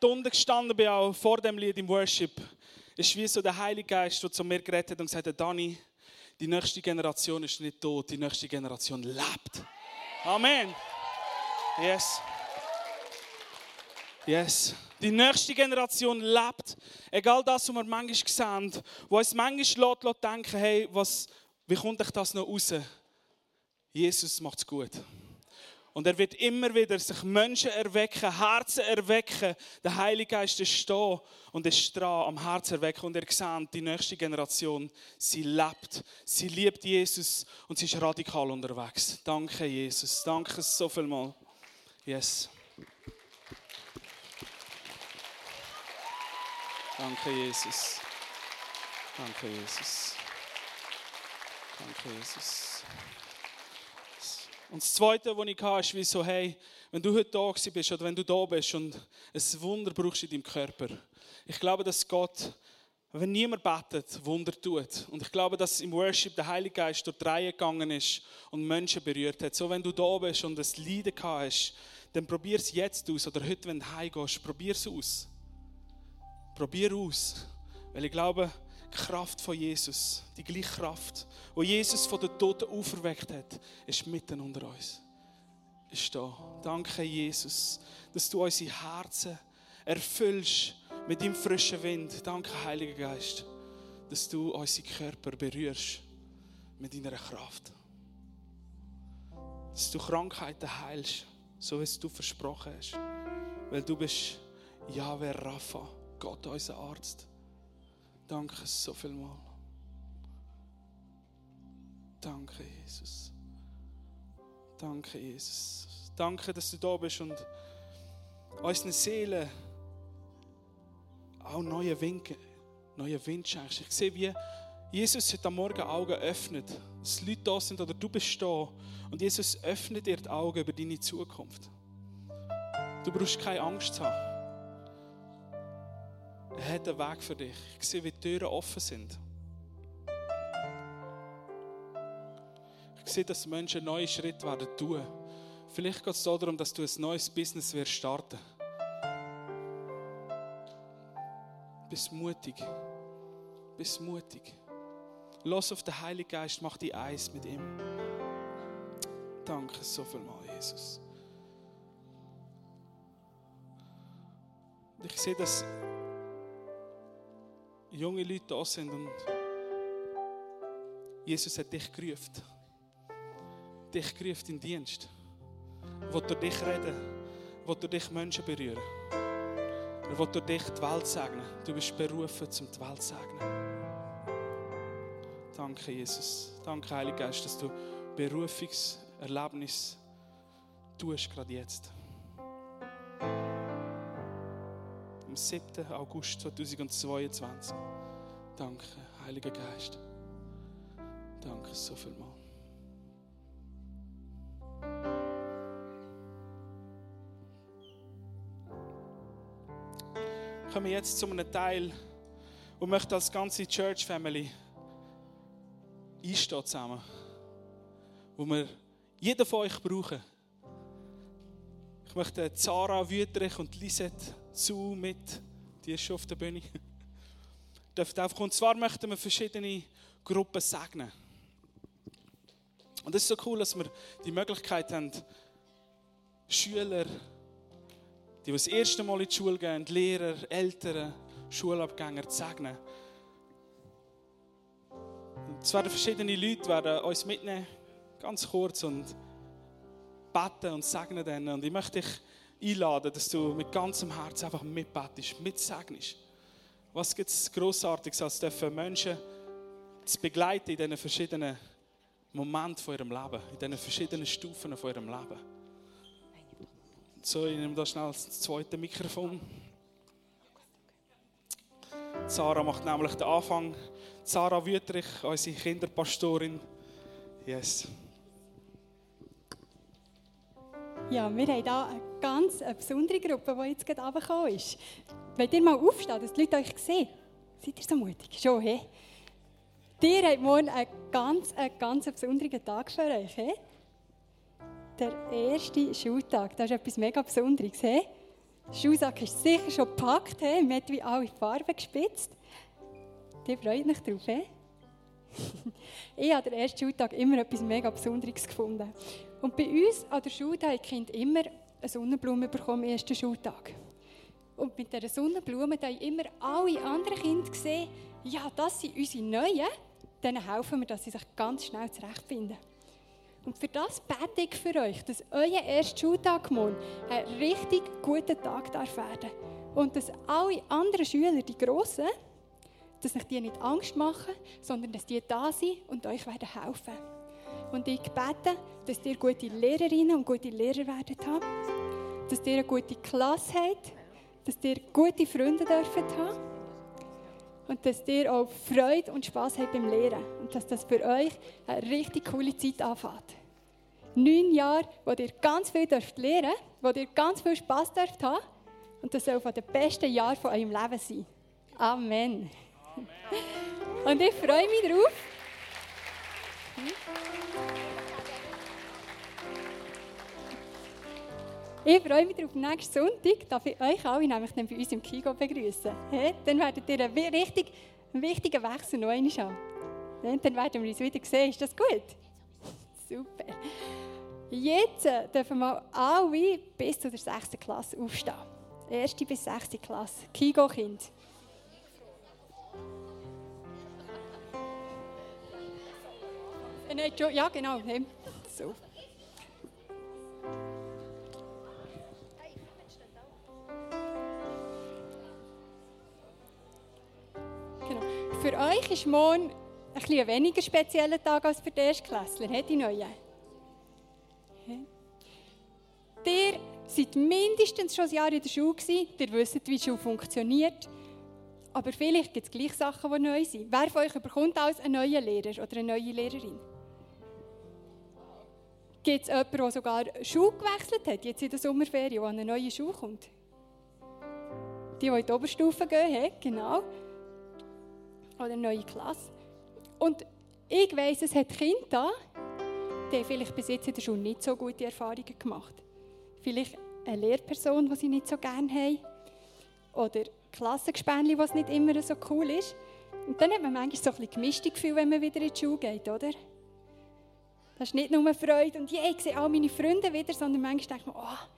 unten gestanden bin, auch vor dem Lied im Worship, ist wie so der Heilige Geist, der zu mir geredet hat und gesagt hat, Dani, die nächste Generation ist nicht tot, die nächste Generation lebt. Amen. Yes. Yes. Die nächste Generation lebt. Egal das, was wir manchmal sehen, wo uns manchmal lässt, denken, hey, was, wie kommt euch das noch raus? Jesus macht es gut. Und er wird immer wieder sich Menschen erwecken, Herzen erwecken. Der Heilige Geist ist da und ist dran am Herz erwecken. Und er sieht, die nächste Generation, sie lebt, sie liebt Jesus und sie ist radikal unterwegs. Danke, Jesus. Danke so viel mal. Yes. Danke, Jesus. Danke, Jesus. Danke, Jesus. Und das Zweite, was ich hatte, ist wie so, hey, wenn du heute da bist oder wenn du da bist und ein Wunder brauchst in deinem Körper. Ich glaube, dass Gott, wenn niemand betet, Wunder tut. Und ich glaube, dass im Worship der Heilige Geist durch die Reihe gegangen ist und Menschen berührt hat. So, wenn du da bist und das Leiden hast, dann probier es jetzt aus. Oder heute, wenn du heimgehst, probier es aus. Probier aus. Weil ich glaube, Kraft von Jesus, die gleiche Kraft, wo Jesus von den Toten auferweckt hat, ist mitten unter uns. Ist da. Danke, Jesus, dass du unsere Herzen erfüllst mit deinem frischen Wind. Danke, Heiliger Geist, dass du unsere Körper berührst mit deiner Kraft. Dass du Krankheiten heilst, so wie es du versprochen hast. Weil du bist Yahweh Rapha, Gott, unser Arzt. Danke so viel mal. Danke, Jesus. Danke, Jesus. Danke, dass du da bist und unseren Seelen auch neue Winke, neue Wind schenkst. Ich sehe, wie Jesus heute am Morgen Augen öffnet, dass Leute da sind oder du bist da und Jesus öffnet dir die Augen über deine Zukunft. Du brauchst keine Angst haben. Er hat einen Weg für dich. Ich sehe, wie die Türen offen sind. Ich sehe, dass Menschen neue Schritte werden tun. Vielleicht geht es darum, dass du ein neues Business wirst starten. Bist mutig. Bist mutig. Los auf den Heiligen Geist, mach die eins mit ihm. Danke so viel mal, Jesus. Ich sehe, dass junge Leute da sind und Jesus hat dich gerufen. Dich gerufen in Dienst. Er will durch dich reden. Er will durch dich Menschen berühren. Er will durch dich die Welt segnen. Du bist berufen, zum die Welt zu segnen. Danke, Jesus. Danke, Heiliger Geist, dass du Berufungserlebnis tust, gerade jetzt. Am 7. August 2022. Danke, Heiliger Geist. Danke so viel mal. Kommen wir jetzt zu einem Teil und möchte als ganze Church Family einstehen zusammen, wo wir jeden von euch brauchen. Ich möchte Zara Wüterich und Lisette zu mit, die ist schon auf der Bühne. Dürft einfach, und zwar möchten wir verschiedene Gruppen segnen. Und es ist so cool, dass wir die Möglichkeit haben, Schüler, die das erste Mal in die Schule gehen, Lehrer, Eltern, Schulabgänger zu segnen. Und es werden verschiedene Leute werden uns mitnehmen, ganz kurz, und beten und segnen dann. Und ich möchte dich einladen, dass du mit ganzem Herzen einfach mitbetest, mitsegnest. Was gibt es Grossartiges, als dürfen Menschen zu begleiten in diesen verschiedenen Momenten von ihrem Leben, in diesen verschiedenen Stufen von ihrem Leben? So, ich nehme da schnell das zweite Mikrofon. Sarah macht nämlich den Anfang. Sarah Wüterich, unsere Kinderpastorin. Yes. Ja, wir haben eine ganz eine besondere Gruppe, die jetzt gerade runtergekommen ist. Wollt ihr mal aufstehen, dass die Leute euch sehen? Seid ihr so mutig? Schon, he? Ihr habt morgen einen ganz, einen ganz besonderen Tag für euch, he? Der erste Schultag, das ist etwas mega Besonderes, he? Der Schuhsack ist sicher schon gepackt, he? man hat wie alle Farben gespitzt. Die freut mich drauf. He? ich habe den ersten Schultag immer etwas mega Besonderes gefunden. Und bei uns an der Schule haben die Kinder immer eine Sonnenblume bekommen am ersten Schultag. Und mit dieser Sonnenblume haben immer alle anderen Kinder gesehen, ja, das sind unsere Neuen, denen helfen wir, dass sie sich ganz schnell zurechtfinden. Und für das bete ich für euch, dass euer erster Schultag morgen ein richtig guter Tag darf werden Und dass alle anderen Schüler, die Grossen, dass euch die nicht Angst machen, sondern dass die da sind und euch werden helfen. Und ich bete, dass ihr gute Lehrerinnen und gute Lehrer werden haben, dass ihr eine gute Klasse habt, dass ihr gute Freunde dürfen haben und dass ihr auch Freude und Spaß habt beim Lehren und dass das für euch eine richtig coole Zeit anfängt. Neun Jahre, wo ihr ganz viel dürft lernen, wo ihr ganz viel Spaß dürft haben und das soll von den besten Jahren von eurem Leben sein. Amen. Amen. Und ich freue mich darauf. Ich freue mich darauf, nächsten Sonntag darf ich euch alle nämlich dann bei uns im Kigo begrüßen. Hey, dann werdet ihr einen richtig wichtigen Wechsel noch einmal haben. Dann werden wir uns wieder sehen. Ist das gut? Super. Jetzt äh, dürfen wir alle bis zu der 6. Klasse aufstehen. Erste bis 6. Klasse. Kigo-Kind. Äh, ja, genau. So. Für euch ist morgen ein, ein weniger spezieller Tag als für die Erstklässler, die Neuen. Ihr seid mindestens schon ein Jahr in der Schule gewesen, ihr wisst, wie die Schule funktioniert. Aber vielleicht gibt es gleich Sachen, die neu sind. Wer von euch bekommt als einen neuen Lehrer oder eine neue Lehrerin? Gibt es jemanden, der sogar Schule gewechselt hat, jetzt in der Sommerferien, der an eine neue Schule kommt? Die, die in die Oberstufe gehen, genau oder neue Klasse. Und ich weiss, es hat Kinder da, die vielleicht bis jetzt in der Schule nicht so gute Erfahrungen gemacht Vielleicht eine Lehrperson, die sie nicht so gerne haben. Oder Klassengespänli, was nicht immer so cool ist. Und dann hat man manchmal so ein bisschen gemischtes Gefühl, wenn man wieder in die Schule geht, oder? Das ist nicht nur Freude und yeah, ich sehe all meine Freunde wieder, sondern manchmal denkt man, oh,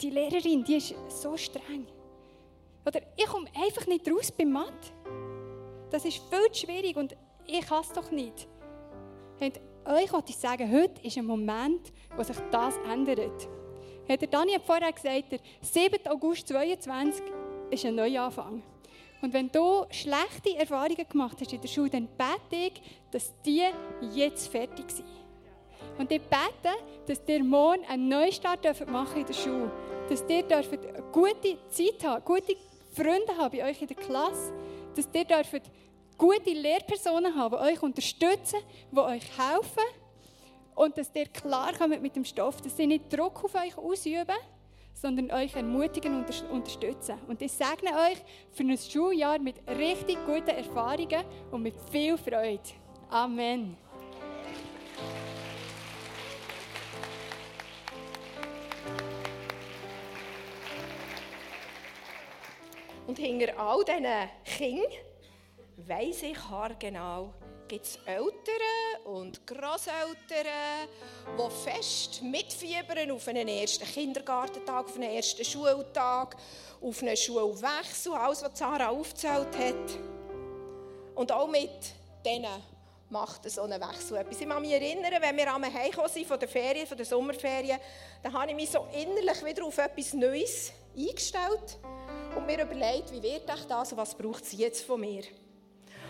die Lehrerin, die ist so streng. Oder ich komme einfach nicht raus beim Mathe. Das ist viel zu schwierig und ich kann es doch nicht. Und euch wollte ich sagen, heute ist ein Moment, wo sich das ändert. Der Dani hat vorher gesagt, der 7. August 2022 ist ein Neuanfang. Und wenn du schlechte Erfahrungen gemacht hast in der Schule, dann bete ich, dass die jetzt fertig sind. Und ich bete, dass ihr morgen einen Neustart machen in der Schule. Dass ihr eine gute Zeit haben, gute Freunde haben bei euch in der Klasse. Dass ihr dürft gute Lehrpersonen haben, die euch unterstützen, die euch helfen und dass ihr klar kommt mit dem Stoff, dass sie nicht Druck auf euch ausüben, sondern euch ermutigen und unterstützen. Und ich segne euch für ein Schuljahr mit richtig guten Erfahrungen und mit viel Freude. Amen. Und hinter all diesen Kindern weiss ich genau, gibt es Eltern und Großeltern, die fest mitfiebern auf einen ersten Kindergartentag, auf einen ersten Schultag, auf einen Schulwechsel, alles, was Sarah aufgezählt hat. Und auch mit denen macht so einen Wechsel etwas. Ich kann mich erinnern, wenn wir am Heimkommen sind von der Ferien, von der Sommerferien, dann habe ich mich so innerlich wieder auf etwas Neues eingestellt und mir überlegt, wie wird das und was braucht sie jetzt von mir?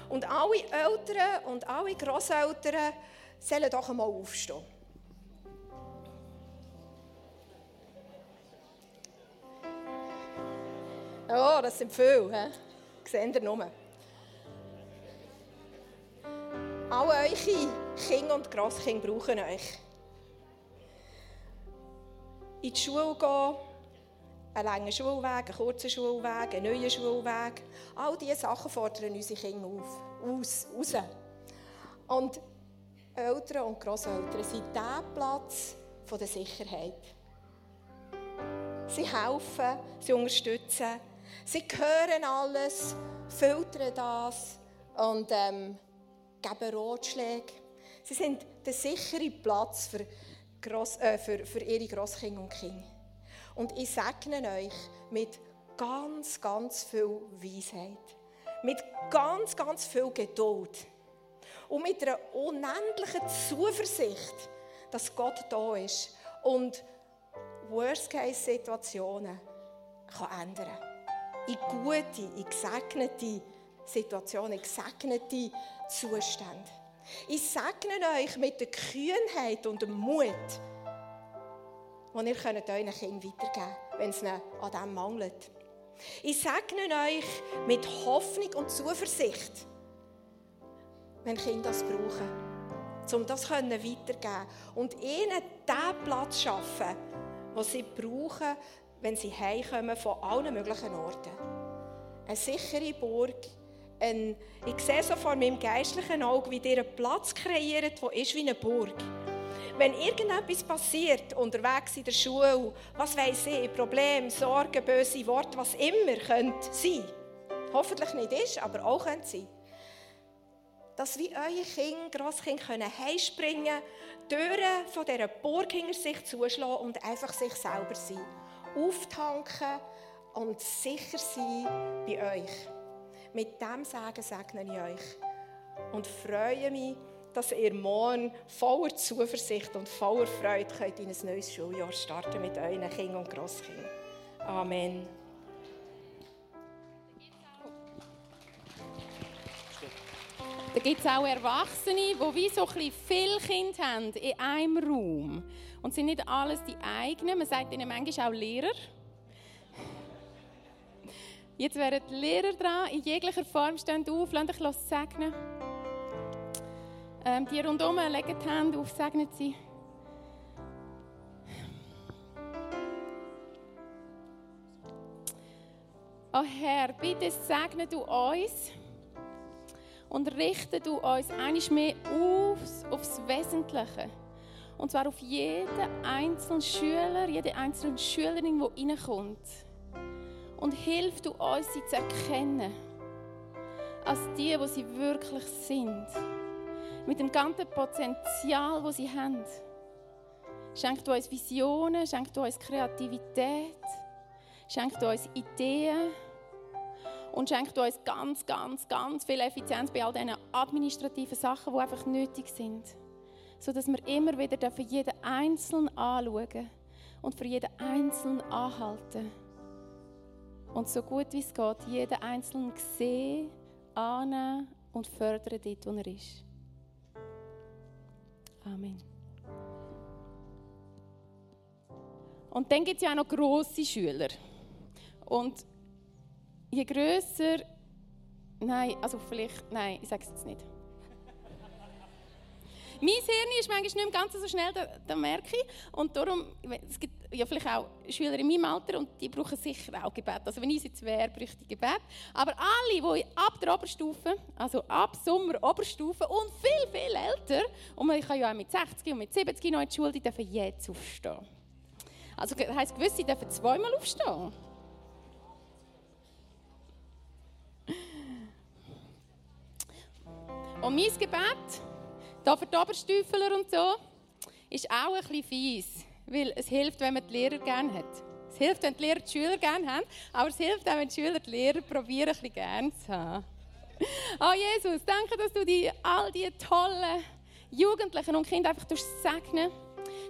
Und alle Eltern und alle Großeltern sollen doch einmal aufstehen. Oh, das sind viele, he? seht ihr nur. Alle eure Kinder und Grosskinder brauchen euch. In die Schule gehen, ein langer Schulweg, ein kurzer Schulweg, ein neuer Schulweg. All diese Sachen fordern unsere Kinder auf, aus, raus. Und Eltern und Grosseltern sind der Platz der Sicherheit. sie helfen, sie unterstützen, sie hören alles, filtern das und ähm, geben Ratschläge. Sie sind der sichere Platz für, Gross, äh, für, für ihre Grosskinder und Kinder. Und ich segne euch mit ganz, ganz viel Weisheit. Mit ganz, ganz viel Geduld. Und mit einer unendlichen Zuversicht, dass Gott da ist und Worst-Case-Situationen ändern kann. In gute, in gesegnete Situationen, in gesegnete Zustände. Ich segne euch mit der Kühnheit und dem Mut, den ihr euren Kindern weitergeben könnt, wenn es ihnen an dem mangelt. Ich segne euch mit Hoffnung und Zuversicht, wenn Kinder das brauchen, um das weiterzugeben und ihnen den Platz schaffen, den sie brauchen, wenn sie heimkommen von allen möglichen Orten. Eine sichere Burg, ein, ich sehe so vor meinem geistlichen Auge, wie ihr einen Platz kreiert, der ist wie eine Burg. Wenn irgendetwas passiert, unterwegs in der Schule, was weiß ich, Probleme, Sorgen, böse Worte, was immer könnte sein, hoffentlich nicht ist, aber auch könnte sein, dass wie eure Kinder, Grosskinder können heimspringen, Türen von dieser Burg hinter sich zuschlagen und einfach sich selber sein. Auftanken und sicher sein bei euch. Mit dem Sagen segne ich euch und freue mich, dass ihr morgen voller Zuversicht und voller Freude könnt in ein neues Schuljahr starten mit euren Kindern und Grosskindern. Amen. Da gibt es auch Erwachsene, die wie so ein viele Kinder haben in einem Raum. Und sind nicht alles die eigenen. Man sagt ihnen manchmal auch Lehrer. Jetzt wären die Lehrer dran, in jeglicher Form stehen auf, lasst euch segnen. Ähm, die rundherum legen die Hände auf, segnen sie. Oh Herr, bitte segne du uns und richte du uns einiges mehr aufs, aufs Wesentliche. Und zwar auf jeden einzelnen Schüler, jede einzelne Schülerin, die reinkommt und hilf du uns, sie zu erkennen, als die, wo sie wirklich sind. Mit dem ganzen Potenzial, das sie haben. Schenk du uns Visionen, schenk du uns Kreativität, schenk du uns Ideen und schenk du uns ganz, ganz, ganz viel Effizienz bei all diesen administrativen Sachen, die einfach nötig sind. Sodass wir immer wieder für jeden Einzelnen anschauen und für jeden Einzelnen anhalten und so gut wie es geht, jeden Einzelnen sehen, annehmen und fördern dort, wo er ist. Amen. Und dann gibt es ja auch noch grosse Schüler. Und je grösser, nein, also vielleicht, nein, ich sage es jetzt nicht. Mein Hirn ist manchmal nicht mehr ganz so schnell, das merke ich. Und darum, es gibt ja vielleicht auch Schüler in meinem Alter und die brauchen sicher auch Gebet. Also wenn ich jetzt wäre, bräuchte ich Gebet. Aber alle, die ab der Oberstufe, also ab Sommer Oberstufe und viel, viel älter, und man kann ja auch mit 60 und mit 70 noch in die Schule, die dürfen jetzt aufstehen. Also das heisst, gewisse dürfen zweimal aufstehen. Und mein Gebet da für die Oberstüfler und so ist auch ein bisschen fies, weil es hilft, wenn man die Lehrer gerne hat. Es hilft, wenn die Lehrer die Schüler gerne haben, aber es hilft auch, wenn die Schüler die Lehrer probieren, ein bisschen gerne zu haben. Oh Jesus, danke, dass du die, all die tollen Jugendlichen und Kinder einfach segnen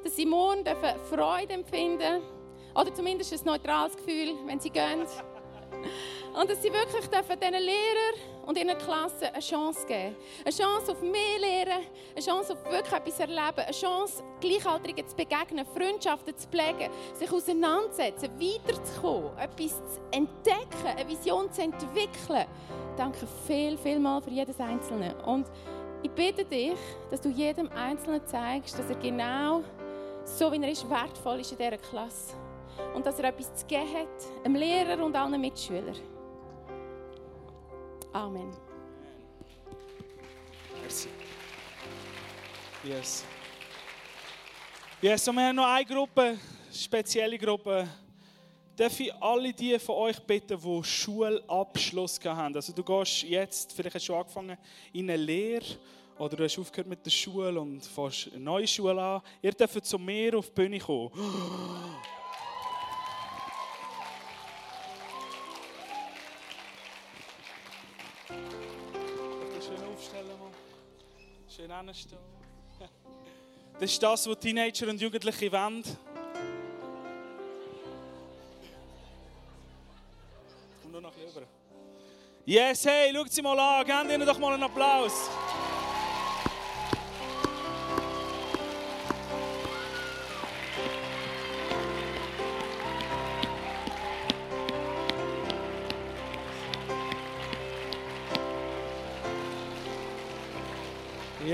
dass sie morgen Freude empfinden oder zumindest ein neutrales Gefühl, wenn sie gehen. Und dass sie wirklich diesen Lehrern und ihren Klassen eine Chance geben. Eine Chance auf mehr Lehren, eine Chance auf wirklich etwas erleben, eine Chance, Gleichaltrigen zu begegnen, Freundschaften zu pflegen, sich auseinanderzusetzen, weiterzukommen, etwas zu entdecken, eine Vision zu entwickeln. Danke viel, viel mal für jedes Einzelne. Und ich bitte dich, dass du jedem Einzelnen zeigst, dass er genau so, wie er ist, wertvoll ist in dieser Klasse. Und dass er etwas zu geben hat, dem Lehrer und allen Mitschülern. Amen. Merci. Yes. Yes, und wir haben noch eine Gruppe, spezielle Gruppe. darf ich alle die von euch bitten, die Schulabschluss haben. Also du gehst jetzt, vielleicht hast du schon angefangen, in eine Lehre oder du hast aufgehört mit der Schule und fährst eine neue Schule an. Ihr dürft zu mir auf die Bühne kommen. Schön hinstehen. Das ist das, was Teenager und Jugendliche wollen. Komm nur noch rüber. Yes, hey, schaut sie mal an. Gebt ihnen doch mal einen Applaus.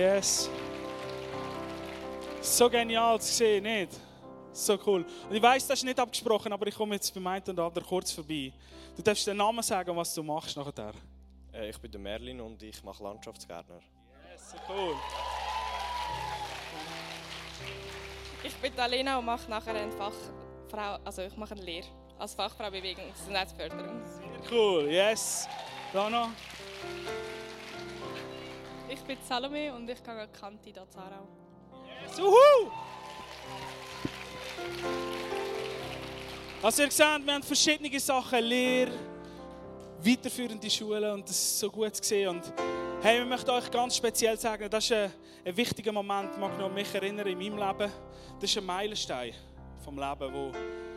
Yes. So genial zu sehen, nicht? So cool. Und ich weiß, das ist nicht abgesprochen, aber ich komme jetzt beim einen und anderen kurz vorbei. Du darfst den Namen sagen, was du machst nachher. Äh, ich bin der Merlin und ich mache Landschaftsgärtner. Yes, so cool. Ich bin Alena und mache nachher eine Fachfrau, also ich mache eine Lehre als Fachfrau Bewegungs- und Netzförderung. Sehr cool, yes. Dana? Ich bin Salome und ich gehe Kanti da Zarau. Yes, uhu! Also ihr seht, wir haben verschiedene Sachen, Lehre, weiterführende Schulen und das ist so gut zu sehen. Und hey, wir möchten euch ganz speziell sagen, das ist ein, ein wichtiger Moment, mag noch mich erinnern in meinem Leben. Das ist ein Meilenstein vom Leben, wo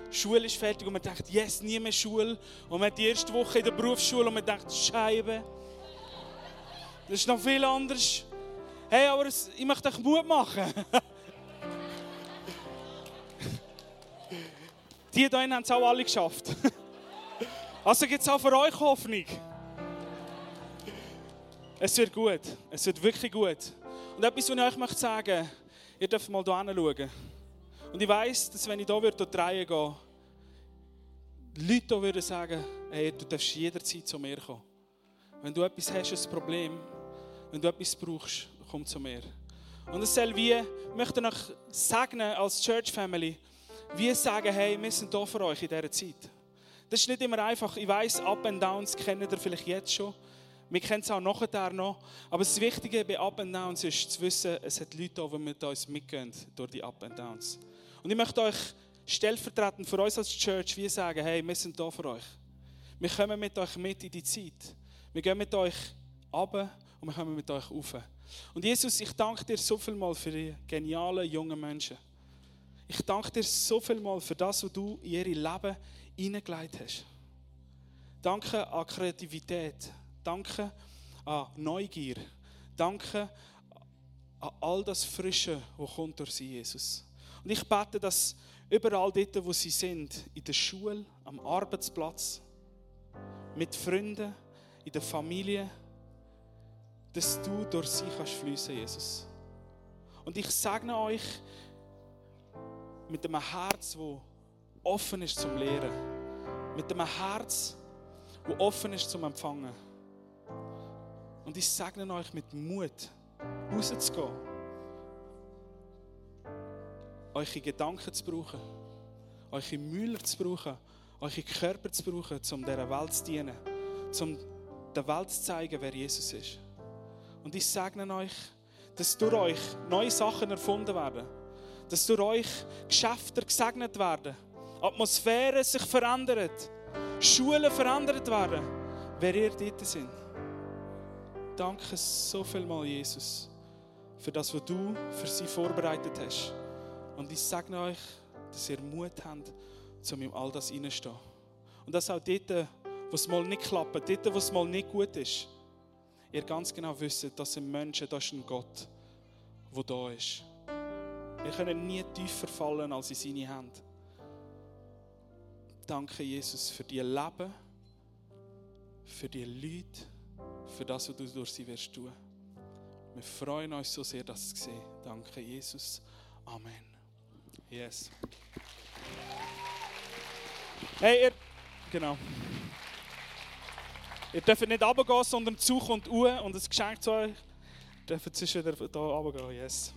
Schule ist fertig und man denkt, yes, nie mehr Schule. Und man hat die erste Woche in der Berufsschule und man denkt, Scheibe. Das ist noch viel anders. Hey, aber ich möchte euch Mut machen. Die hier haben es auch alle geschafft. Also gibt es auch für euch Hoffnung. Es wird gut. Es wird wirklich gut. Und etwas, was ich euch möchte sagen ihr dürft mal hier hinschauen. Und ich weiss, dass wenn ich hier durch die Reihe gehe, Leute hier würden sagen, hey, du darfst jederzeit zu mir kommen. Wenn du etwas hast, ein Problem, wenn du etwas brauchst, komm zu mir. Und es soll wie, ich möchte euch segnen als Church Family, wie sagen, hey, wir sind da für euch in dieser Zeit. Das ist nicht immer einfach. Ich weiß, Up and Downs kennen ihr vielleicht jetzt schon. Wir kennen es auch nachher noch. Aber das Wichtige bei Up and Downs ist zu wissen, es hat Leute da, die mit uns mitgehen durch die Up and Downs. Und ich möchte euch stellvertretend für uns als Church wie sagen, hey, wir sind da für euch. Wir kommen mit euch mit in die Zeit. Wir gehen mit euch runter und wir kommen mit euch rauf. Und Jesus, ich danke dir so viel mal für die genialen jungen Menschen. Ich danke dir so viel mal für das, was du in ihr Leben hineingelegt hast. Danke an Kreativität. Danke an Neugier. Danke an all das Frische, was kommt durch sie, Jesus. Und ich bete, dass überall dort, wo sie sind, in der Schule, am Arbeitsplatz, mit Freunden, in der Familie, dass du durch sie kannst fließen, Jesus. Und ich segne euch mit einem Herz, wo offen ist zum Lehren, mit einem Herz, wo offen ist zum Empfangen. Und ich segne euch mit Mut, rauszugehen, eure Gedanken zu brauchen, eure Müller zu brauchen, eure Körper zu brauchen, um dieser Welt zu dienen, um der Welt zu zeigen, wer Jesus ist. Und ich segne euch, dass durch euch neue Sachen erfunden werden, dass durch euch Geschäfte gesegnet werden, Atmosphäre sich verändert, Schulen verändert werden, wer ihr dort sind. Danke so viel mal, Jesus, für das, was du für sie vorbereitet hast. Und ich sage euch, dass ihr Mut habt, um in all das hineinzustehen. Und dass auch dort, wo es mal nicht klappt, dort, wo es mal nicht gut ist, ihr ganz genau wisst, dass ein Mensch, das ist ein Gott, der da ist. Wir können nie tiefer fallen als in seine Hände. Danke, Jesus, für die Leben, für die Leute, für das, was du durch sie wirst tun. Wir freuen uns so sehr, das zu sehen. Danke, Jesus. Amen. Yes. Hey, ihr, genau. Ihr dürft nicht runtergehen, sondern Zug kommt uhr und ein Geschenk zu euch. Ihr dürft sonst wieder hier runtergehen, yes.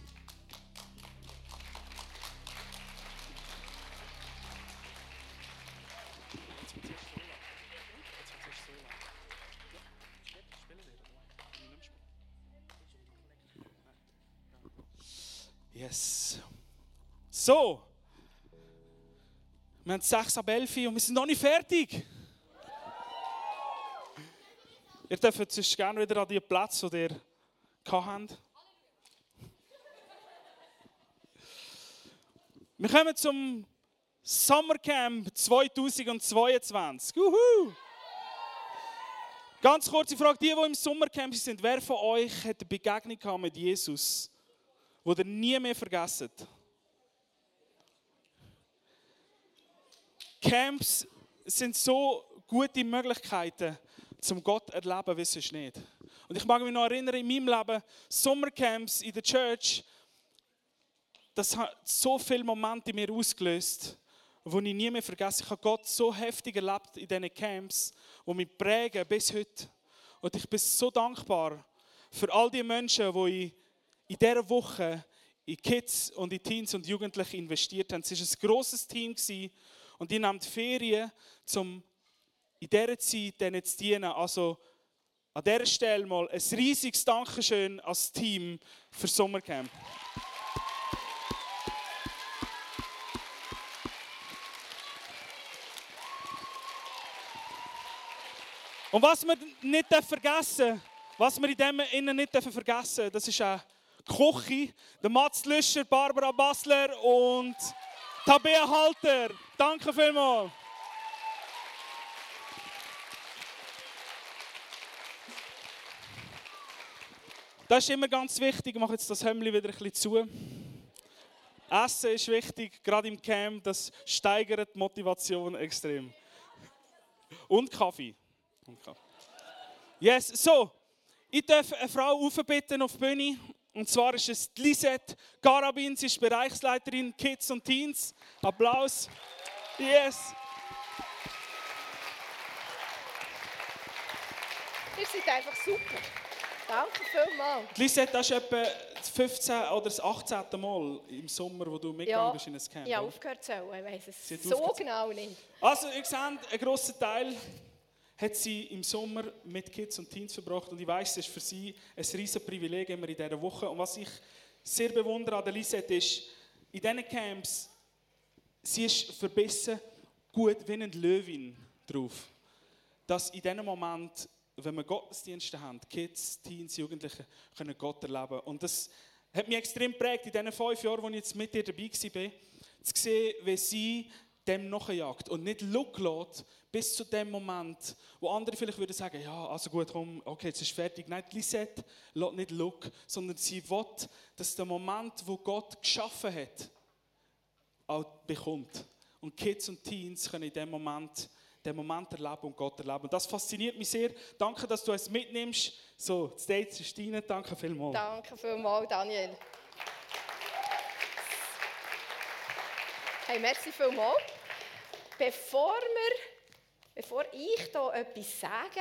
Yes. So. Wir haben 6 ab 11 und wir sind noch nicht fertig. Ihr dürft sonst gerne wieder an die Plätze, die ihr habt. Wir kommen zum Summercamp 2022. Uhu. Ganz kurze Frage, die, die im Sommercamp sind, wer von euch hat eine Begegnung gehabt mit Jesus, wo ihr nie mehr vergessen? Camps sind so gute Möglichkeiten, zum Gott erleben, wie sonst nicht. Und ich mag mich noch erinnern, in meinem Leben, Sommercamps in der Church, das hat so viele Momente in mir ausgelöst, wo ich nie mehr vergesse. Ich habe Gott so heftig erlebt in diesen Camps, die mich prägen bis heute. Und ich bin so dankbar für all die Menschen, die ich in dieser Woche in Kids und in Teens und Jugendliche investiert haben. Es war ein grosses Team und die nahmen die Ferien, um in dieser Zeit denen zu dienen. Also an dieser Stelle mal ein riesiges Dankeschön als Team für Sommercamp. Und was wir nicht vergessen was wir in dem Innen nicht vergessen das ist auch die Küche. Der Mats Lüscher, Barbara Bassler und Tabea Halter. Danke vielmals. Das ist immer ganz wichtig. Ich mache jetzt das Hemd wieder ein bisschen zu. Essen ist wichtig, gerade im Camp. Das steigert die Motivation extrem. Und Kaffee. Yes, so. Ich darf eine Frau aufbitten auf die Bühne. Und zwar ist es Lisette Garabin. Sie ist Bereichsleiterin Kids und Teens. Applaus. Yes. Ihr seid einfach super. Danke vielmals. Lisette, das ist etwa das 15. oder das 18. Mal im Sommer, wo du mitgegangen Ja. bist in ein Camp. Ja, aufgehört zu. Ich weiss es so aufgehört genau nicht. Also, ihr seht, ein grosser Teil hat sie im Sommer mit Kids und Teens verbracht. Und ich weiß, es ist für sie ein riesiges Privileg immer in dieser Woche. Und was ich sehr bewundere an der Lisette ist, in diesen Camps, sie ist verbissen gut wie eine Löwin drauf. Dass in diesem Moment, wenn wir Gottesdienste haben, Kids, Teens, Jugendliche, können Gott erleben. Und das hat mich extrem geprägt in diesen fünf Jahren, wo ich jetzt mit ihr dabei war, zu sehen, wie sie dem nachjagt und nicht lässt, bis zu dem Moment, wo andere vielleicht würden sagen, ja, also gut, komm, okay, jetzt ist fertig. Nein, Lisette lässt nicht Look, sondern sie will, dass der Moment, wo Gott geschaffen hat, auch bekommt. Und Kids und Teens können in dem Moment den Moment erleben und Gott erleben. Und das fasziniert mich sehr. Danke, dass du es mitnimmst. So, die Stage ist deine. Danke vielmals. Danke vielmals, Daniel. Hey, merci vielmals. Bevor, wir, bevor ich hier etwas sage,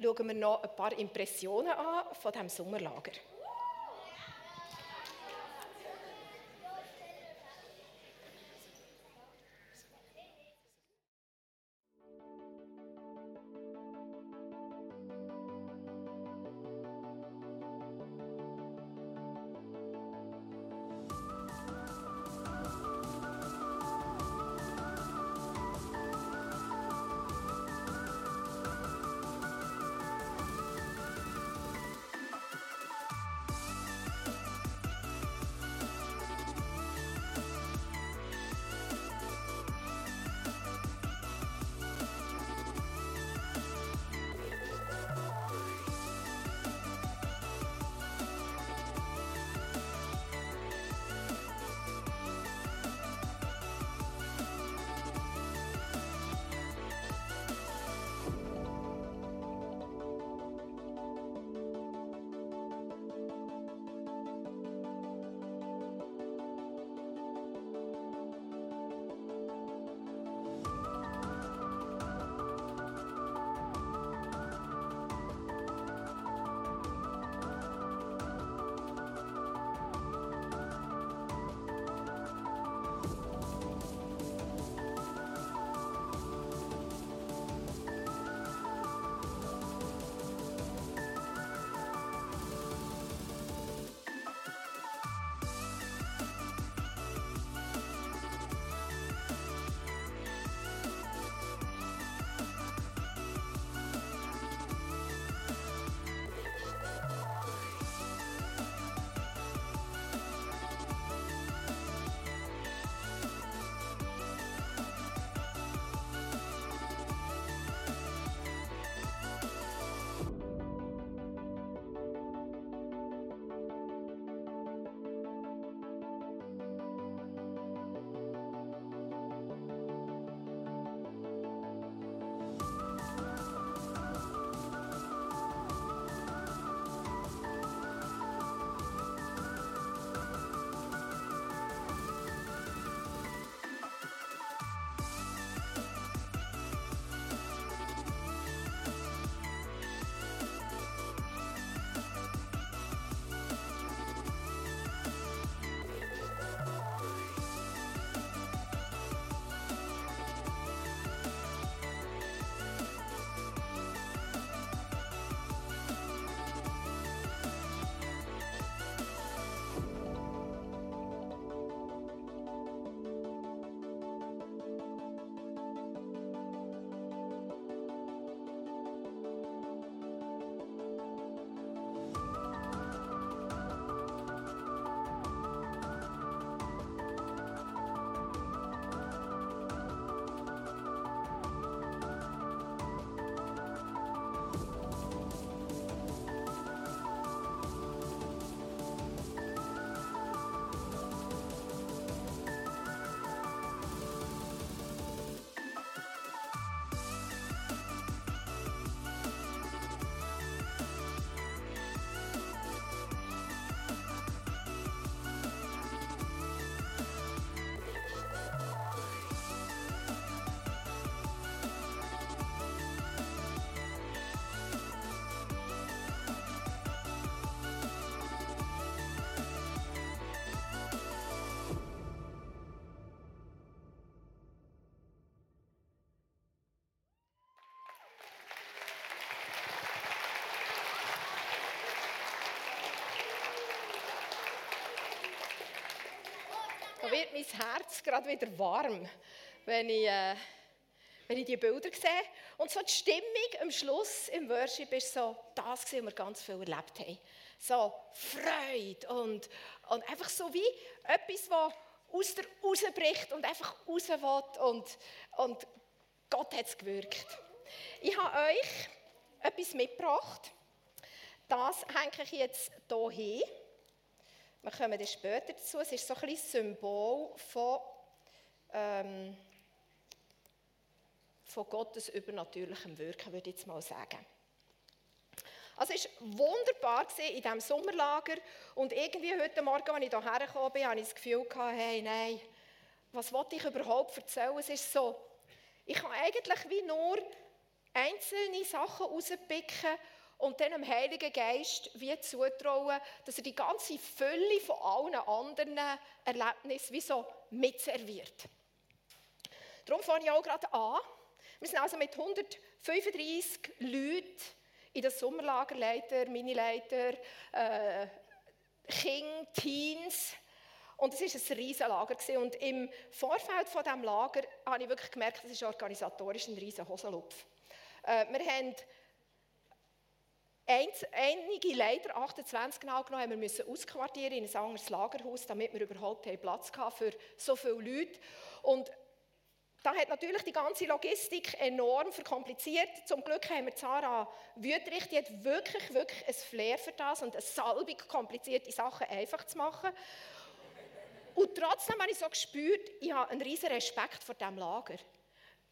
schauen wir noch ein paar Impressionen an von diesem Sommerlager. Wird mein Herz gerade wieder warm, wenn ich, äh, wenn ich die Bilder sehe. Und so die Stimmung am Schluss im Worship ist so das, was wir ganz viel erlebt haben. So Freude und, und einfach so wie etwas, das aus der rausbricht und einfach raus will. Und, und Gott hat es gewirkt. Ich habe euch etwas mitgebracht. Das hänge ich jetzt hier hin. Wir kommen dann später dazu. Es ist so ein Symbol von, ähm, von Gottes übernatürlichem Wirken, würde ich jetzt mal sagen. Also es war wunderbar in diesem Sommerlager. Und irgendwie heute Morgen, als ich hierher gekommen bin, hatte ich das Gefühl, hey, nein, was wollte ich überhaupt erzählen? Es ist so, ich kann eigentlich wie nur einzelne Sachen rauspicken und dann dem Heiligen Geist wie zutrauen, dass er die ganze Fülle von allen anderen Erlebnissen wie so mitserviert. Darum fange ich auch gerade an. Wir sind also mit 135 Leuten in das Sommerlager, Leiter, Minileiter, äh, Kinder, Teens. Und es war ein riesiges Lager. Und im Vorfeld von diesem Lager habe ich wirklich gemerkt, es ist organisatorisch ein riesiger Hosenlupf. Äh, wir haben einige Leiter, 28 genau genommen, haben wir müssen ausquartieren in ein anderes Lagerhaus, damit wir überhaupt Platz hatten für so viele Leute. Und da hat natürlich die ganze Logistik enorm verkompliziert. Zum Glück haben wir Zara Wüterich, die hat wirklich, wirklich ein Flair für das und eine Salbung, komplizierte Sachen einfach zu machen. Und trotzdem habe ich so gespürt, ich habe einen riesen Respekt vor diesem Lager.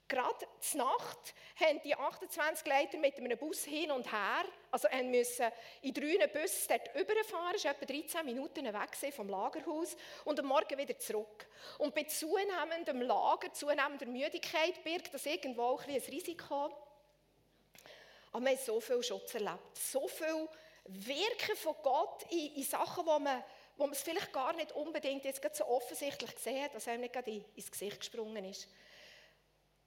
Gerade zur Nacht haben die 28 Leiter mit einem Bus hin und her, also müssen in drei Bussen dort überfahren, das war etwa 13 Minuten weg vom Lagerhaus, und am Morgen wieder zurück. Und bei zunehmendem Lager, zunehmender Müdigkeit birgt das irgendwo ein, ein Risiko. Aber wir haben so viel Schutz erlebt, so viel Wirken von Gott in, in Sachen, wo man, wo man es vielleicht gar nicht unbedingt jetzt so offensichtlich gesehen hat, dass einem nicht gerade ins Gesicht gesprungen ist.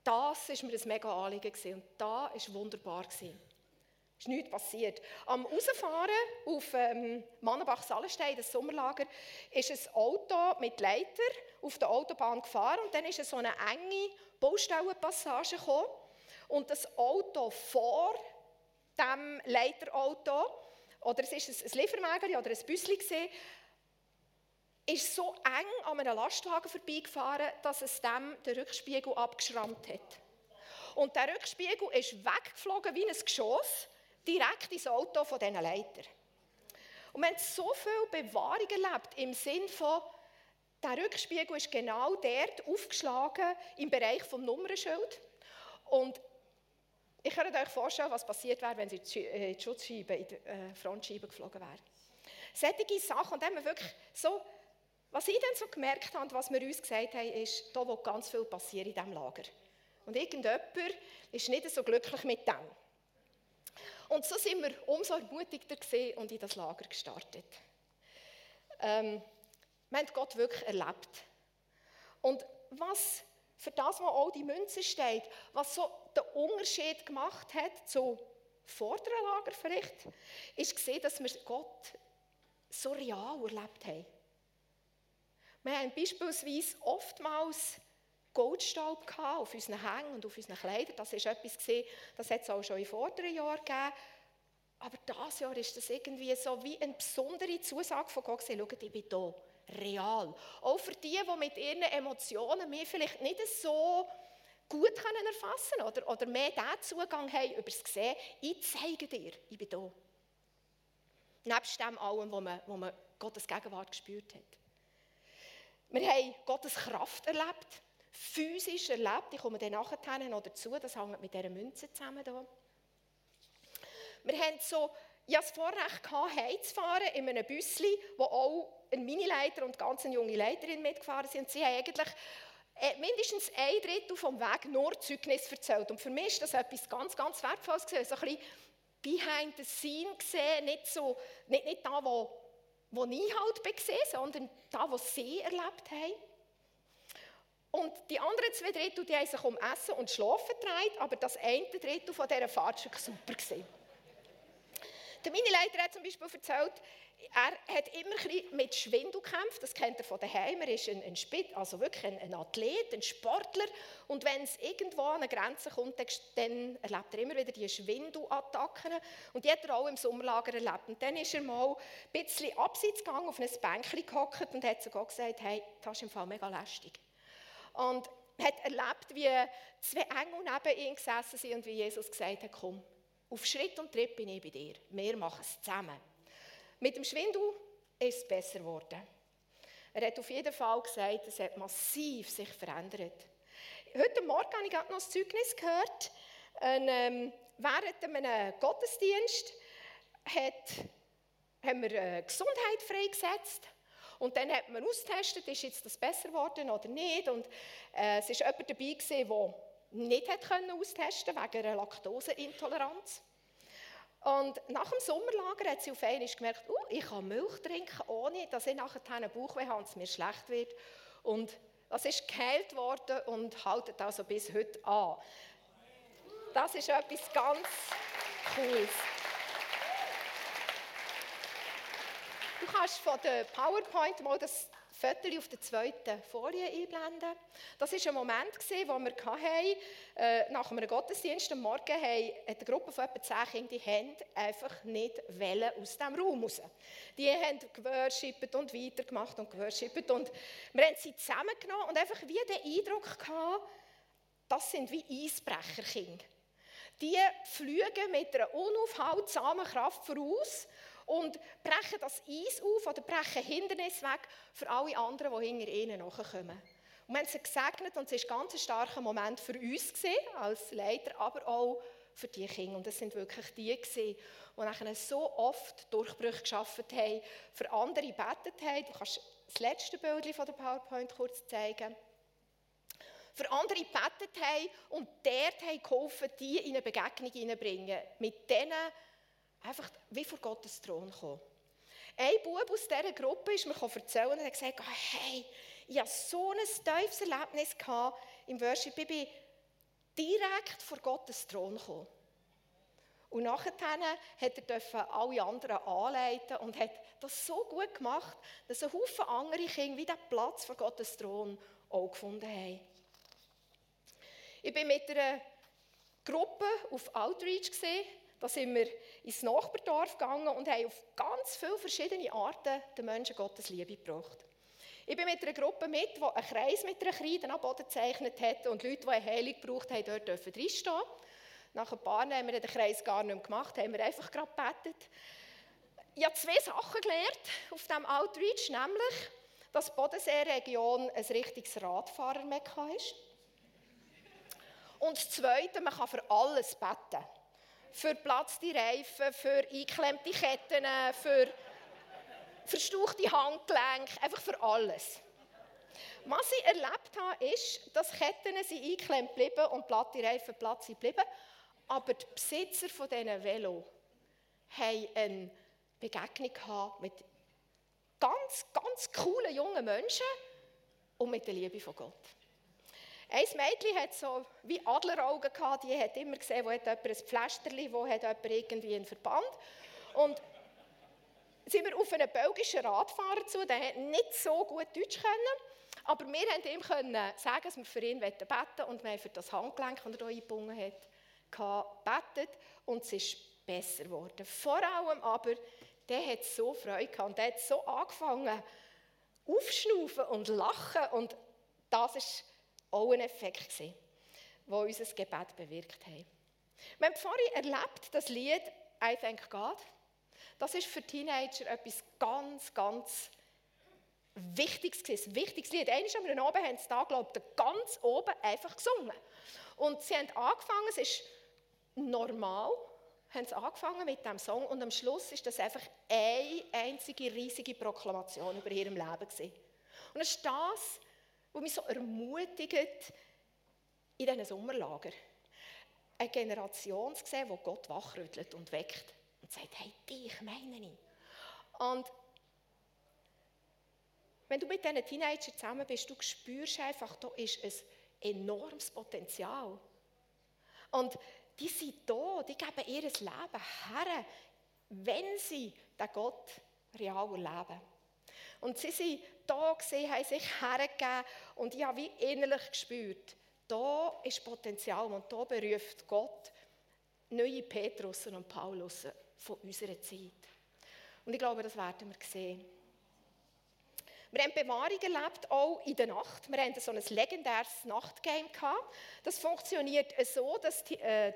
Das war mir ein mega Anliegen und da war wunderbar. Es ist nichts passiert. Am Rausfahren auf ähm, Mannenbach-Sallenstein, das Sommerlager, ist ein Auto mit Leiter auf der Autobahn gefahren und dann ist so eine enge Baustellenpassage gekommen und das Auto vor dem Leiterauto, oder es ist ein Lieferwagen oder ein Büsschen ist so eng an einem Lastwagen vorbeigefahren, dass es dem den Rückspiegel abgeschrammt hat. Und der Rückspiegel ist weggeflogen wie ein Geschoss, direkt ins Auto von diesen Leiter. Und wir haben so viel Bewahrung erlebt, im Sinn von, der Rückspiegel ist genau dort aufgeschlagen, im Bereich des Nummernschild. Und ich kann euch vorstellen, was passiert wäre, wenn sie in die Schutzscheibe, in die äh, Frontscheibe geflogen wäre. Solche Sachen, und dann haben wir wirklich so was ich dann so gemerkt habe und was wir uns gesagt haben, ist, da wird ganz viel passieren in diesem Lager. Und irgendjemand ist nicht so glücklich mit dem. Und so sind wir umso ermutigter und in das Lager gestartet. Ähm, wir haben Gott wirklich erlebt. Und was für das, was auch die Münze steht, was so den Unterschied gemacht hat zu vorderen Lager vielleicht, ist gesehen, dass wir Gott so real erlebt haben. Wir haben beispielsweise oftmals Goldstaub auf unseren Hängen und auf unseren Kleidern. Das ist etwas, das hat es auch schon in vorderen Jahren gegeben. Aber dieses Jahr ist das irgendwie so wie eine besondere Zusage von Gott. Schaut, ich bin hier, real. Auch für die, die mit ihren Emotionen mir vielleicht nicht so gut können erfassen oder, oder mehr diesen Zugang haben über das Gesehen. Ich zeige dir, ich bin hier. Nebst dem allem, wo man, wo man Gottes Gegenwart gespürt hat. Wir haben Gottes Kraft erlebt, physisch erlebt. Ich komme dann nachher noch dazu, das hängt mit dieser Münze zusammen. Hier. Wir haben so, hatte das Vorrecht, gehabt, heimzufahren in einem Büsschen, wo auch ein Minileiter und ganz eine junge Leiterin mitgefahren sind. Sie haben eigentlich äh, mindestens ein Drittel vom Weg nur Zeugnis erzählt. Und für mich ist das etwas ganz, ganz Wertvolles. So ein bisschen behind the scene gesehen, nicht, so, nicht, nicht da, wo wo ich halt gesehen sondern da, was sie erlebt haben. Und die anderen zwei Drittel, die haben sich um Essen und Schlafen gedreht, aber das eine Drittel von dieser Fahrt war super. Der Mini-Leiter hat zum Beispiel erzählt, er hat immer ein mit Schwindel gekämpft. Das kennt er von daheim. Er ist ein, ein Spit, also wirklich ein, ein, Athlet, ein Sportler. Und wenn es irgendwo an eine Grenze kommt, dann erlebt er immer wieder diese Schwindelattacken. Und die hat er auch im Sommerlager erlebt. Und dann ist er mal ein bisschen abseits gegangen, auf ein Bänkchen gehockt und hat sogar gesagt, hey, das ist im Fall mega lästig. Und hat erlebt, wie zwei Engel neben ihm gesessen sind und wie Jesus gesagt hat, komm, auf Schritt und Tritt bin ich bei dir. Wir machen es zusammen. Mit dem Schwindel ist es besser geworden. Er hat auf jeden Fall gesagt, es hat massiv sich verändert. Heute Morgen habe ich gerade noch ein Zeugnis gehört. Ein, ähm, während einem Gottesdienst hat, haben wir äh, Gesundheit freigesetzt. Und dann hat man austestet, ist jetzt das besser geworden oder nicht. Und äh, es war jemand dabei, der nicht hat können austesten wegen einer Laktoseintoleranz. Und nach dem Sommerlager hat sie auf einmal gemerkt, uh, ich kann Milch trinken, ohne dass ich nachher einen Bauchweh habe und es mir schlecht wird. Und das ist geheilt worden und haltet also bis heute an. Das ist etwas ganz Cooles. Du kannst von der PowerPoint mal das Foto auf der zweiten Folie einblenden. Das war ein Moment, wo wir hatten, äh, nach einem Gottesdienst am Morgen haben eine Gruppe von etwa zehn Kindern die haben einfach nicht aus diesem Raum raus. Die haben geworshippet und weitergemacht und geworshippet. Und wir haben sie zusammengenommen und einfach wie den Eindruck gehabt, das sind wie Eisbrecherkinder. Die fliegen mit einer unaufhaltsamen Kraft voraus und brechen das Eis auf oder brechen Hindernisse weg für alle anderen, die hinter ihnen nachkommen. Und wir haben sie gesegnet und es war ein ganz starker Moment für uns gewesen, als Leiter, aber auch für die Kinder. Und es sind wirklich die gewesen, die nachher so oft Durchbrüche geschaffen haben, für andere gebetet haben. Du kannst das letzte Bild von der PowerPoint kurz zeigen. Für andere gebetet haben und dort haben geholfen, die in eine Begegnung hineinbringen. Mit denen einfach wie vor Gottes Thron kommen. Ein Bub aus dieser Gruppe ist mir erzählen und hat gesagt, oh, hey, ich hatte so ein tiefes Erlebnis im Worship. Ich bin direkt vor Gottes Thron gekommen. Und nachher durfte er alle anderen anleiten und hat das so gut gemacht, dass ein Haufen andere Kinder wie den Platz vor Gottes Thron auch gefunden haben. Ich bin mit einer Gruppe auf Outreach gesehen da sind wir ins Nachbardorf gegangen und haben auf ganz viele verschiedene Arten den Menschen Gottes Liebe gebracht. Ich bin mit einer Gruppe mit, die einen Kreis mit einer Kreide am Boden gezeichnet hat und Leute, die eine Heilung gebraucht haben, dort dürfen reinstehen. Nach ein paar Jahren haben wir den Kreis gar nicht mehr gemacht, haben wir einfach gerade gebetet. Ich habe zwei Sachen gelernt auf diesem Outreach, nämlich, dass die Bodenseeregion ein richtiges Radfahrermekka ist. Und das Zweite, man kann für alles beten für platzte Reifen, für eingeklemmte Ketten, für verstauchte Handgelenke, einfach für alles. Was ich erlebt habe, ist, dass Ketten sind eingeklemmt geblieben und platte Reifen platt sind. Aber die Besitzer von diesen Velo haben eine Begegnung mit ganz, ganz coolen jungen Menschen und mit der Liebe von Gott. Ein Mädchen hat so wie Adleraugen gehabt, die hat immer gesehen, wo hat jemand ein Pflasterli, wo hat jemand irgendwie einen Verband. Und sind wir auf einen belgischen Radfahrer zu, der hat nicht so gut Deutsch können, aber wir konnten ihm können sagen, dass wir für ihn beten wollen und wir haben für das Handgelenk, das er hier eingebunden hat, gebetet und es ist besser geworden. Vor allem aber, der hat so Freude gehabt. Der hat so angefangen aufschnaufen und lachen. Und das ist auch ein Effekt, der unser Gebet bewirkt hat. Wir haben vorhin erlebt, das Lied «I Thank God». Das ist für Teenager etwas ganz, ganz Wichtiges gewesen, ein wichtiges Lied. Einmal am Abend haben sie da, glaube ich, ganz oben einfach gesungen. Und sie haben angefangen, es ist normal, haben sie angefangen mit diesem Song und am Schluss ist das einfach eine einzige riesige Proklamation über ihrem Leben gewesen. Und es ist das, was mich so ermutigt in diesen Sommerlager. Eine Generation zu sehen, die Gott wachrüttelt und weckt und sagt, hey, dich meine ich. Und wenn du mit diesen Teenagern zusammen bist, du spürst einfach, da ist ein enormes Potenzial. Und die sind da, die geben ihr Leben her wenn sie den Gott real erleben. Und sie sind da gesehen, haben sich hergegeben und ich habe wie innerlich gespürt, da ist Potenzial und da beruft Gott neue Petrussen und Paulussen von unserer Zeit. Und ich glaube, das werden wir sehen. Wir haben Bewahrung erlebt, auch in der Nacht. Wir hatten so ein legendäres Nachtgame. Gehabt. Das funktioniert so, dass die äh,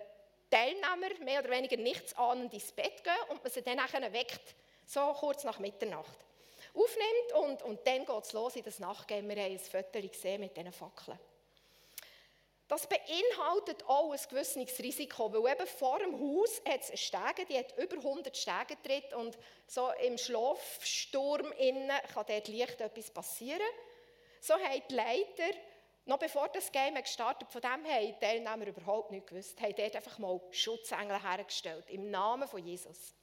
Teilnehmer mehr oder weniger nichts ahnend ins Bett gehen und man sie dann weckt, so kurz nach Mitternacht. Aufnimmt und, und dann geht es los in das Nachtgame. Wir haben ein Foto gesehen mit diesen Fackeln. Das beinhaltet auch ein gewisses Risiko, weil eben vor dem Haus hat es Stege, die hat über 100 Stege drin und so im Schlafsturm innen kann dort leicht etwas passieren. So haben die Leiter, noch bevor das Game gestartet von dem haben die Teilnehmer überhaupt nicht gewusst, haben dort einfach mal Schutzengel hergestellt, im Namen von Jesus.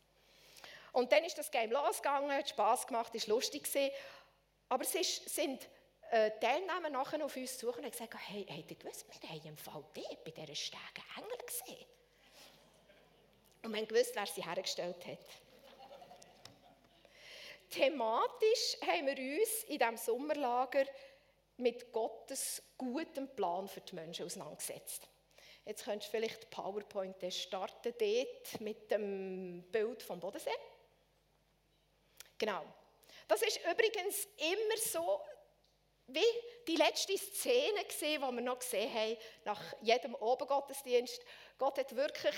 Und dann ist das Game losgegangen, hat Spass gemacht, ist lustig gewesen, aber es ist, sind äh, Teilnehmer nachher auf uns suchen und gesagt, hey, habt ihr gewusst, wir haben im Fall bei dieser Stege Engel gesehen. Und wir haben gewusst, wer sie hergestellt hat. Thematisch haben wir uns in diesem Sommerlager mit Gottes gutem Plan für die Menschen auseinandergesetzt. Jetzt könntest du vielleicht die PowerPoint starten dort mit dem Bild vom Bodensee. Genau. Das ist übrigens immer so wie die letzte Szene gesehen, die wir noch gesehen haben, nach jedem Obergottesdienst. Gott hat wirklich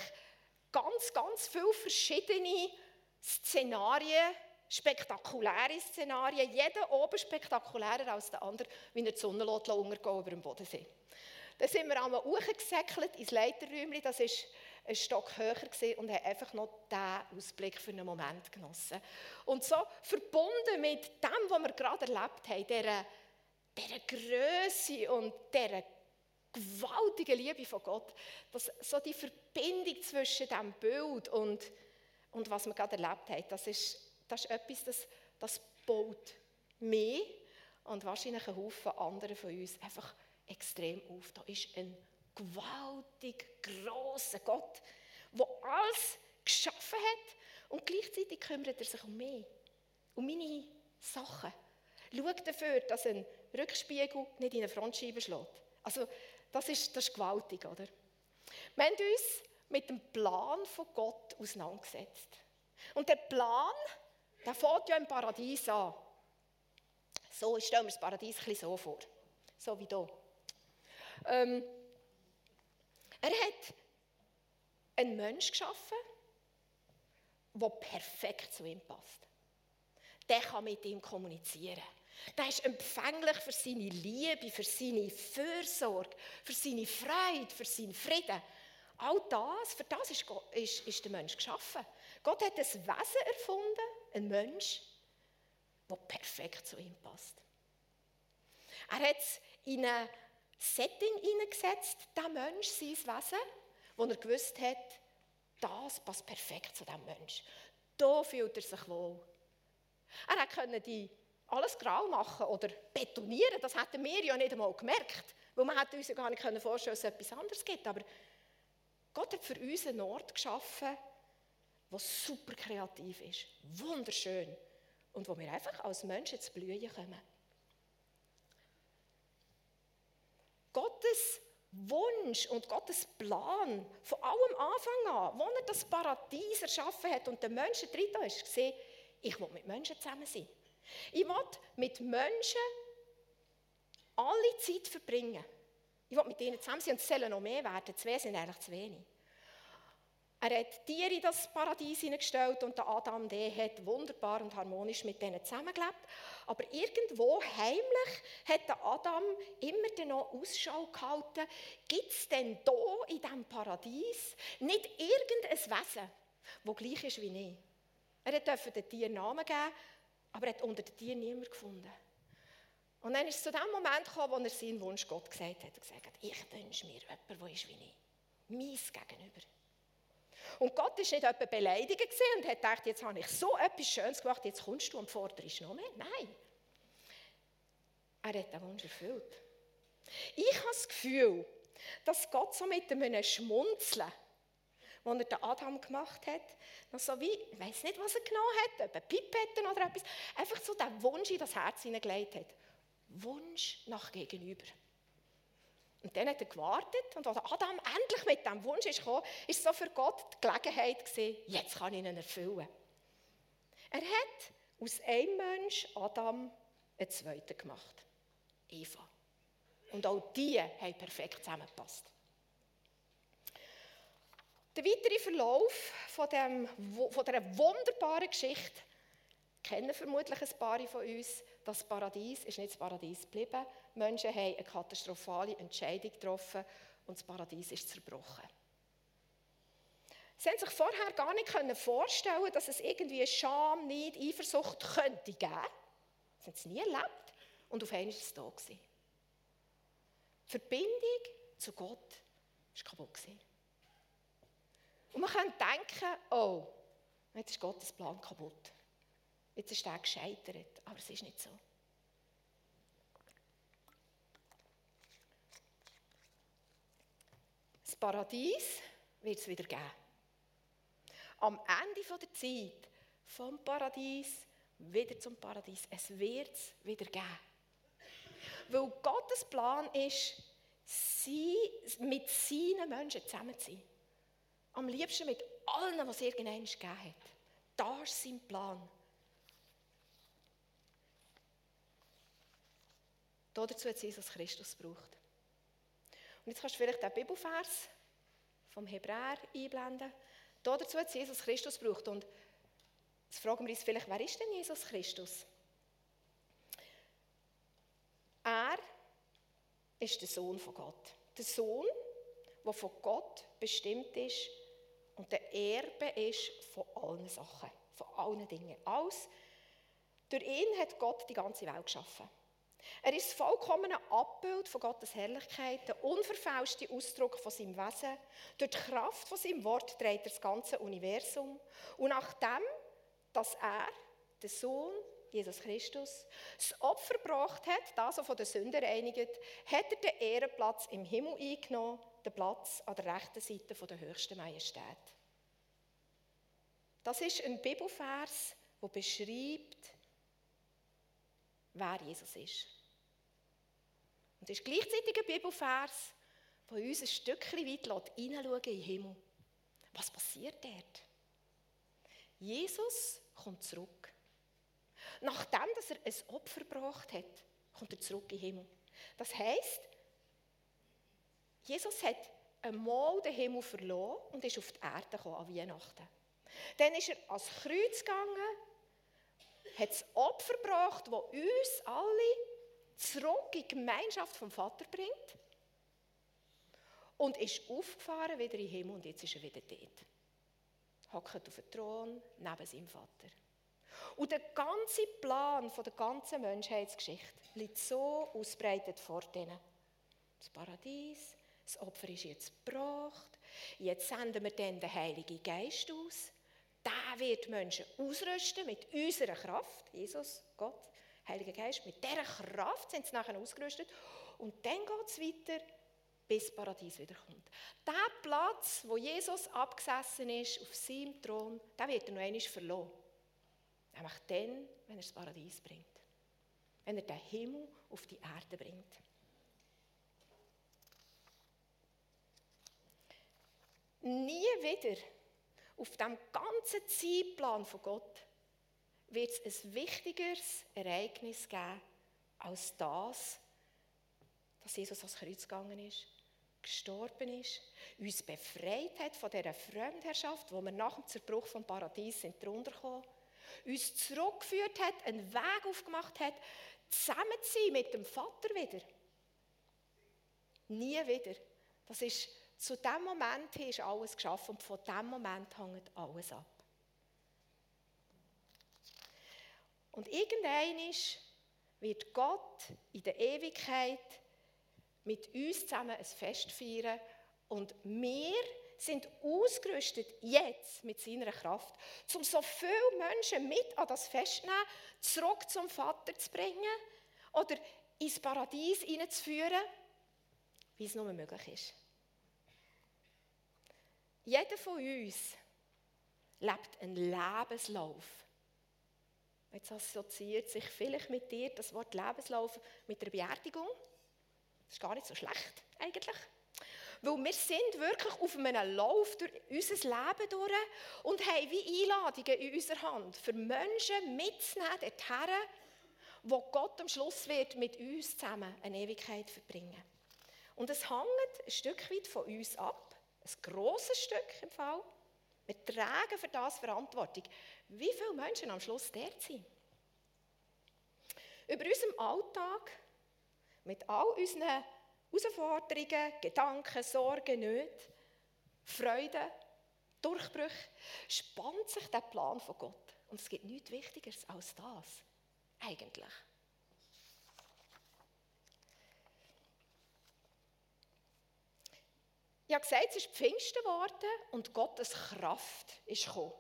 ganz, ganz viele verschiedene Szenarien, spektakuläre Szenarien, jeder oben spektakulärer als der andere, wie er die Sonne untergehen über dem Bodensee. Dann sind wir einmal hochgesäckelt ins Leiterräumchen, das war ein Stock höher und haben einfach noch diesen Ausblick für einen Moment genossen. Und so verbunden mit dem, was wir gerade erlebt haben, dieser Größe und dieser gewaltigen Liebe von Gott, dass so die Verbindung zwischen dem Bild und, und was wir gerade erlebt haben, das ist, das ist etwas, das, das baut mich und wahrscheinlich einen Haufen andere von uns einfach extrem auf. Da ist ein gewaltig grosser Gott, der alles geschaffen hat und gleichzeitig kümmert er sich um mich, um meine Sachen. Schaut dafür, dass ein Rückspiegel nicht in eine Frontscheibe schlägt. Also, das ist, das ist gewaltig, oder? Wir haben uns mit dem Plan von Gott auseinandergesetzt. Und der Plan, der fängt ja im Paradies an. So, ich stelle mir das Paradies ein bisschen so vor. So wie hier. Ähm, er hat einen Menschen geschaffen, der perfekt zu ihm passt. Der kann mit ihm kommunizieren. Der ist empfänglich für seine Liebe, für seine Fürsorge, für seine Freude, für seinen Frieden. All das, für das ist, Gott, ist, ist der Mensch geschaffen. Gott hat ein Wesen erfunden, ein Mensch, der perfekt zu ihm passt. Er hat es in ein Setting hineingesetzt, der Mensch, sein Wesen, wo er gewusst hat, das passt perfekt zu diesem Mensch. Da fühlt er sich wohl. Er konnte die alles grau machen oder betonieren, das hätten wir ja nicht einmal gemerkt. Weil man hätte uns ja gar nicht vorstellen können, dass es etwas anderes gibt. Aber Gott hat für uns einen Ort geschaffen, der super kreativ ist, wunderschön und wo wir einfach als Menschen zu blühen kommen. Gottes Wunsch und Gottes Plan von allem Anfang an, wo er das Paradies erschaffen hat und der Menschen drin ist, gesehen, ich will mit Menschen zusammen sein. Ich will mit Menschen alle Zeit verbringen. Ich will mit ihnen zusammen sein und es sollen noch mehr werden. Zwei sind eigentlich zu wenig. Er hat Tiere in das Paradies hineingestellt und der Adam der hat wunderbar und harmonisch mit denen zusammengelebt. Aber irgendwo heimlich hat der Adam immer noch Ausschau gehalten, gibt es denn hier in diesem Paradies nicht irgendein Wesen, das gleich ist wie ich? Er durfte den Tieren Namen geben aber er hat unter den Tieren niemanden gefunden. Und dann ist es zu dem Moment gekommen, wo er seinen Wunsch Gott gesagt hat. Er gesagt ich wünsche mir jemanden, der ist wie ich. Meins gegenüber. Und Gott war nicht etwa beleidigt und hat gedacht, jetzt habe ich so etwas Schönes gemacht, jetzt kommst du und forderst noch mehr. Nein. Er hat den Wunsch erfüllt. Ich habe das Gefühl, dass Gott so mit einem Schmunzeln, den er den Adam gemacht hat. Noch so wie, ich weiß nicht, was er genommen hat, ob ein Pipetten oder etwas. Einfach so den Wunsch in das Herz hineingelegt hat. Wunsch nach Gegenüber. Und dann hat er gewartet und als Adam endlich mit diesem Wunsch ist gekommen, ist so für Gott die Gelegenheit gewesen, jetzt kann ich ihn erfüllen. Er hat aus einem Mensch, Adam, einen zweiten gemacht. Eva. Und auch die haben perfekt zusammengepasst. Der weitere Verlauf von, dem, von dieser wunderbaren Geschichte kennen vermutlich ein paar von uns. Das Paradies ist nicht das Paradies geblieben. Menschen haben eine katastrophale Entscheidung getroffen und das Paradies ist zerbrochen. Sie haben sich vorher gar nicht vorstellen dass es irgendwie Scham, Neid, Eifersucht könnte geben. Sie haben es nie erlebt. Und auf einmal war es da. Gewesen. Die Verbindung zu Gott war kaputt. Und man kann denken, oh, jetzt ist Gottes Plan kaputt. Jetzt ist er gescheitert. Aber es ist nicht so. Das Paradies wird es wieder geben. Am Ende der Zeit, vom Paradies wieder zum Paradies, es wird es wieder geben. Weil Gottes Plan ist, sie mit seinen Menschen zusammen zu sein. Am liebsten mit allen, was es irgendwann gegeben hat. Das ist sein Plan. Dazu hat Jesus Christus gebraucht. Und jetzt kannst du vielleicht den Bibelvers vom Hebräer einblenden. Dazu hat Jesus Christus gebraucht. Und jetzt fragen wir uns vielleicht, wer ist denn Jesus Christus? Er ist der Sohn von Gott. Der Sohn, der von Gott bestimmt ist und der Erbe ist von allen Sachen, von allen Dingen. Alles. Durch ihn hat Gott die ganze Welt geschaffen. Er ist das vollkommene Abbild von Gottes Herrlichkeit, der unverfälschte Ausdruck von seinem Wesen. Durch die Kraft von seinem Wort dreht er das ganze Universum. Und nachdem, dass er, der Sohn, Jesus Christus, das Opfer gebracht hat, das er von der Sünde reinigt, hat er den Ehrenplatz im Himmel eingenommen, den Platz an der rechten Seite der höchsten Majestät. Das ist ein Bibelvers, der beschreibt, wer Jesus ist. Und es ist gleichzeitig ein Bibelvers, der uns ein Stückchen weit hineinschauen in den Himmel. Was passiert dort? Jesus kommt zurück. Nachdem dass er ein Opfer gebracht hat, kommt er zurück in den Himmel. Das heisst, Jesus hat einmal den Himmel verloren und ist auf die Erde gekommen an Weihnachten. Dann ist er ans Kreuz gegangen, hat das Opfer gebracht, das uns alle zurück in die Gemeinschaft vom Vater bringt und ist aufgefahren wieder in den Himmel und jetzt ist er wieder dort. Hockt auf dem Thron neben seinem Vater. Und der ganze Plan der ganzen Menschheitsgeschichte liegt so ausbreitet vor denen. Das Paradies, das Opfer ist jetzt gebracht. Jetzt senden wir dann den Heiligen Geist aus. Der wird Menschen ausrüsten mit unserer Kraft. Jesus, Gott, Heiliger Geist, mit dieser Kraft sind sie nachher ausgerüstet. Und dann geht es weiter, bis das Paradies wiederkommt. Der Platz, wo Jesus abgesessen ist, auf seinem Thron, der wird er noch einmal verloren. Nämlich dann, wenn er das Paradies bringt. Wenn er den Himmel auf die Erde bringt. Nie wieder auf dem ganzen Zeitplan von Gott wird es ein wichtigeres Ereignis geben als das, dass Jesus ans Kreuz gegangen ist, gestorben ist, uns befreit hat von dieser Fremdherrschaft, wo wir nach dem Zerbruch vom Paradies sind drunter gekommen, uns zurückgeführt hat, einen Weg aufgemacht hat, zusammen zu sein mit dem Vater wieder. Nie wieder. Das ist zu dem Moment ist alles geschaffen und von dem Moment hängt alles ab. Und irgendwann wird Gott in der Ewigkeit mit uns zusammen ein Fest feiern und wir sind ausgerüstet jetzt mit seiner Kraft, um so viele Menschen mit an das Fest nehmen, zurück zum Vater zu bringen oder ins Paradies hineinzuführen, wie es nur möglich ist. Jeder von uns lebt einen Lebenslauf. Jetzt assoziiert sich vielleicht mit dir das Wort Lebenslauf mit der Beerdigung. Das ist gar nicht so schlecht eigentlich. Weil wir sind wirklich auf einem Lauf durch unser Leben durch und haben wie Einladungen in unserer Hand für Menschen mitzunehmen dorthin, wo Gott am Schluss wird mit uns zusammen eine Ewigkeit verbringen. Und es hängt ein Stück weit von uns ab, ein grosses Stück im Fall. Wir tragen für das Verantwortung. Wie viele Menschen am Schluss dort sind. Über unserem Alltag, mit all unseren Herausforderungen, Gedanken, Sorgen, Nöte, Freuden, Durchbrüche, spannt sich der Plan von Gott. Und es gibt nichts Wichtigeres als das. Eigentlich. Ich habe gesagt, es ist Pfingsten geworden und Gottes Kraft ist gekommen.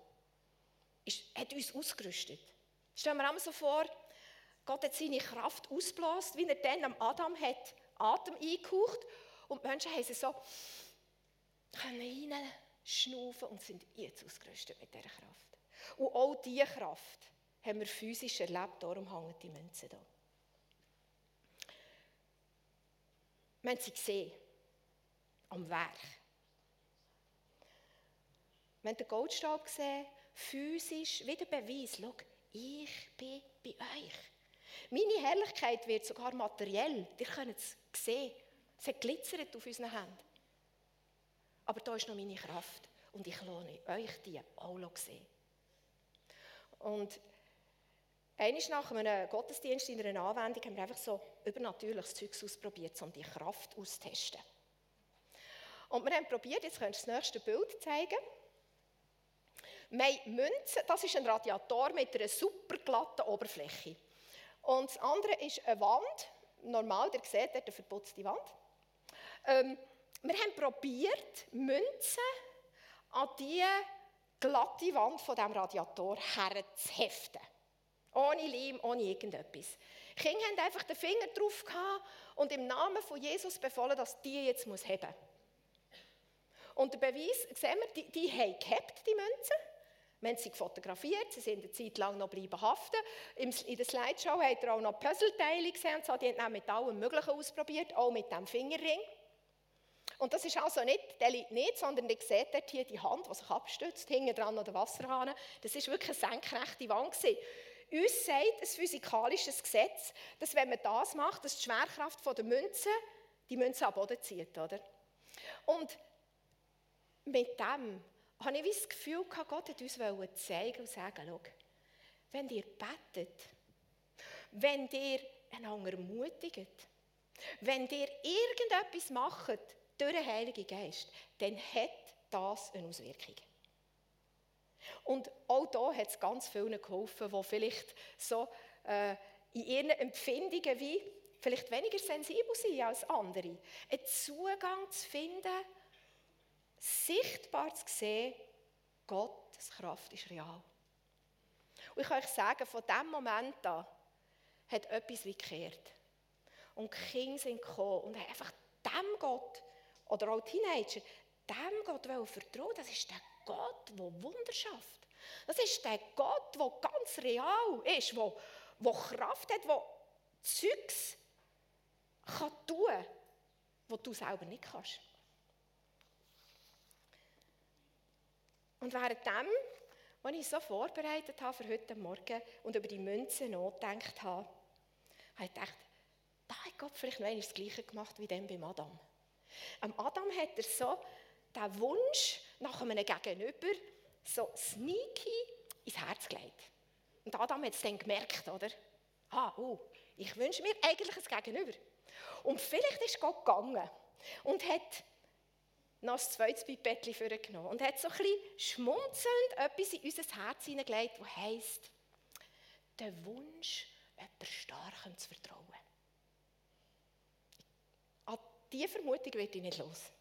Ist, hat uns ausgerüstet. Stellen wir uns so vor, Gott hat seine Kraft ausgeblasen, wie er dann am Adam hat Atem eingehaucht und die Menschen haben sie so hineinschnaufen und sind jetzt ausgerüstet mit dieser Kraft. Und auch diese Kraft haben wir physisch erlebt, darum hängen die Münzen hier. Wir haben sie gesehen, am Werk. Wir haben den Goldstab gesehen, physisch, wie der Beweis, schau, ich bin bei euch. Meine Herrlichkeit wird sogar materiell, ihr könnt es sehen. Es hat glitzert auf unseren Händen. Aber da ist noch meine Kraft und ich lohne euch die auch sehen. Und eines nach einem Gottesdienst in einer Anwendung haben wir einfach so übernatürliches Zeugs ausprobiert, um die Kraft auszutesten. Und wir haben probiert, jetzt könnt ihr das nächste Bild zeigen. Wir Münzen, das ist ein Radiator mit einer super glatten Oberfläche. Und das andere ist eine Wand, normal, ihr seht dort eine verputzte Wand. Ähm, wir haben probiert, Münzen an die glatte Wand von dem Radiator herzuheften. Ohne Leim, ohne irgendetwas. Die Kinder haben einfach den Finger drauf gehabt und im Namen von Jesus befohlen, dass die jetzt muss heben. Und der Beweis, sehen wir, die, die haben gehabt, die Münzen. Wir haben sie fotografiert, sie sind eine Zeit lang noch bleiben haften. In der Slideshow habt ihr auch noch Puzzleteile gesehen, so, die haben mit allem Möglichen ausprobiert, auch mit dem Fingerring. Und das ist also nicht, der liegt nicht, sondern ihr seht dort hier die Hand, die sich abstützt, hinten dran noch der Wasserhahn. Das ist wirklich eine senkrechte Wand gewesen. Uns sagt ein physikalisches Gesetz, dass wenn man das macht, dass die Schwerkraft der Münze die Münze am Boden zieht, oder? Und mit dem habe ich das Gefühl gehabt, Gott hat uns zeigen und sagen, schau, wenn ihr betet, wenn ihr einander ermutigt, wenn ihr irgendetwas macht durch den Heiligen Geist, dann hat das eine Auswirkung. Und auch da hat es ganz vielen geholfen, die vielleicht so äh, in ihren Empfindungen wie vielleicht weniger sensibel sind als andere, einen Zugang zu finden, sichtbar zu sehen, Gottes Kraft ist real. Und ich kann euch sagen, von diesem Moment an hat etwas gekehrt. Und die Kinder sind gekommen und haben einfach dem Gott, oder auch Teenager, dem Gott vertrauen. Das ist der Gott, der Wunder schafft. Das ist der Gott, der ganz real ist, der, der Kraft hat, der Zeugs kann tun kann, was du selber nicht kannst. Und währenddem, als ich so vorbereitet habe für heute Morgen und über die Münzen nachgedacht habe, habe ich gedacht, da hat Gott vielleicht noch das Gleiche gemacht wie dem beim Adam. Am Adam hat er so den Wunsch nach einem Gegenüber so sneaky ins Herz gelegt. Und Adam hat es dann gemerkt, oder? Ah, oh, ich wünsche mir eigentlich ein Gegenüber. Und vielleicht ist Gott gegangen und hat noch ein zweites Pipettchen vorgenommen und hat so ein bisschen schmunzelnd etwas in unser Herz hineingelegt, das heisst, der Wunsch, etwas Starkem zu vertrauen. An diese Vermutung wird ich nicht los.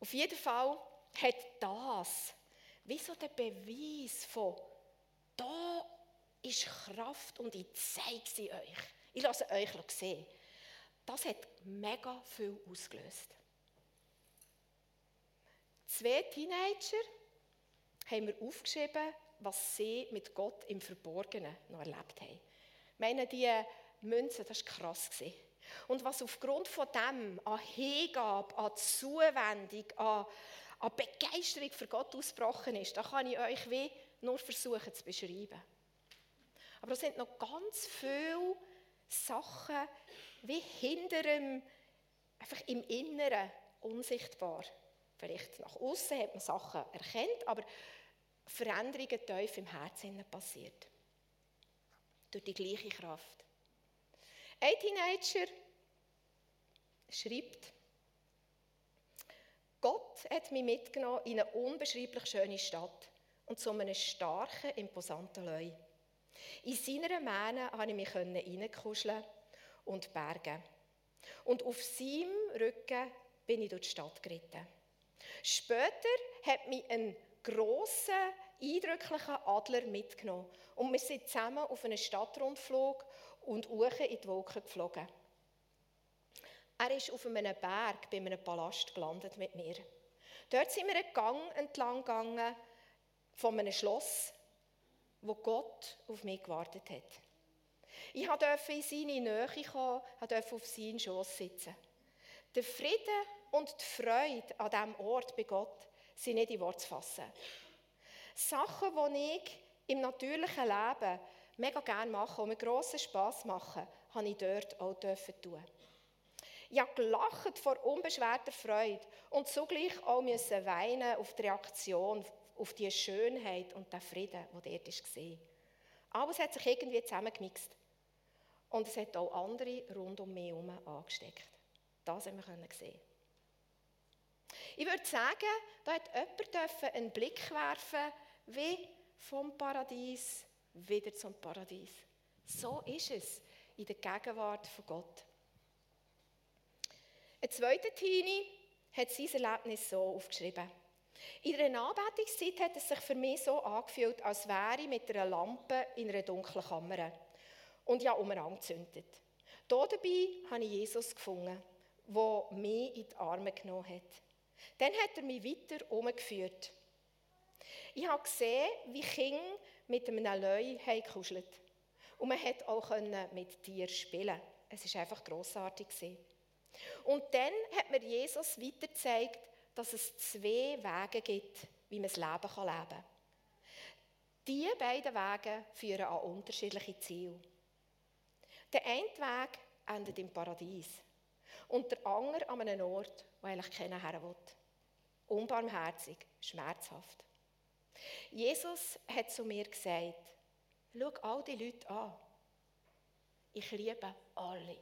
Auf jeden Fall hat das wie so der Beweis von, da ist Kraft und ich zeige sie euch. Ich lasse euch sehen. Das hat mega viel ausgelöst. Zwei Teenager haben wir aufgeschrieben, was sie mit Gott im Verborgenen noch erlebt haben. Ich meine, die Münzen, das war krass. Und was aufgrund von dem an Hingabe, an Zuwendung, an, an Begeisterung für Gott ausgebrochen ist, da kann ich euch wie nur versuchen zu beschreiben. Aber es sind noch ganz viele Sachen wie hinter einfach im Inneren unsichtbar. Vielleicht nach außen hat man Sachen erkennt, aber Veränderungen tief im Herzen passiert. Durch die gleiche Kraft. Ein Teenager schreibt, Gott hat mich mitgenommen in eine unbeschreiblich schöne Stadt und zu einem starken, imposanten Leu. In seiner Mähne konnte ich mich reinkuscheln und bergen. Und auf seinem Rücken bin ich durch die Stadt geritten. Später hat mich ein grosser, eindrücklicher Adler mitgenommen und wir sind zusammen auf einen Stadtrundflug und hoch in die Wolken geflogen. Er ist auf einem Berg bei einem Palast gelandet mit mir. Dort sind wir einen Gang entlang gegangen von einem Schloss, wo Gott auf mich gewartet hat. Ich durfte in seine Nähe kommen, durfte auf seinen Schoß sitzen. Der Frieden und die Freude an diesem Ort bei Gott sind nicht in Worte zu fassen. Sachen, die ich im natürlichen Leben mega gerne mache und mir grossen Spass machen, habe ich dort auch tun. Ich habe gelacht vor unbeschwerter Freude und zugleich auch müssen weinen auf die Reaktion, auf die Schönheit und den Frieden, der dort war. Aber es hat sich irgendwie zusammengemixt. Und es hat auch andere rund um mich herum angesteckt. Das haben wir sehen. Ich würde sagen, da hat jemand einen Blick werfen wie vom Paradies wieder zum Paradies. So ist es in der Gegenwart von Gott. Ein zweiter Teenie hat sein Erlebnis so aufgeschrieben. In einer Anbetungszeit hat es sich für mich so angefühlt, als wäre ich mit einer Lampe in einer dunklen Kammer und ja umeinander gezündet. Hier dabei habe ich Jesus gefunden, der mich in die Arme genommen hat. Dann hat er mich weiter umgeführt. Ich habe gesehen, wie Kinder mit einem Leu kuschelt. Und man konnte auch mit Tieren spielen. Es war einfach grossartig. Und dann hat mir Jesus weiter gezeigt, dass es zwei Wege gibt, wie man das Leben leben kann. Diese beiden Wege führen an unterschiedliche Ziele. Der eine Weg endet im Paradies und der andere an einem Ort, wo eigentlich keiner her will. Unbarmherzig, schmerzhaft. Jesus hat zu mir gesagt, schau all die Leute an. Ich liebe alle.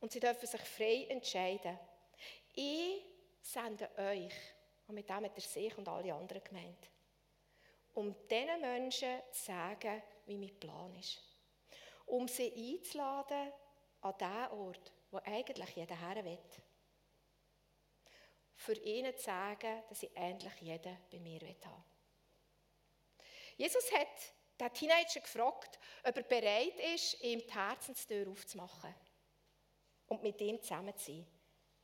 Und sie dürfen sich frei entscheiden. Ich sende euch, und mit dem hat er sich und alle anderen gemeint, um diesen Menschen zu sagen, wie mein Plan ist. Um sie einzuladen an den Ort, wo eigentlich jeder her will für ihnen zu sagen, dass sie endlich jeden bei mir haben will. Jesus hat den Teenager gefragt, ob er bereit ist, ihm die Herzenstür aufzumachen und mit ihm zusammen zu sein.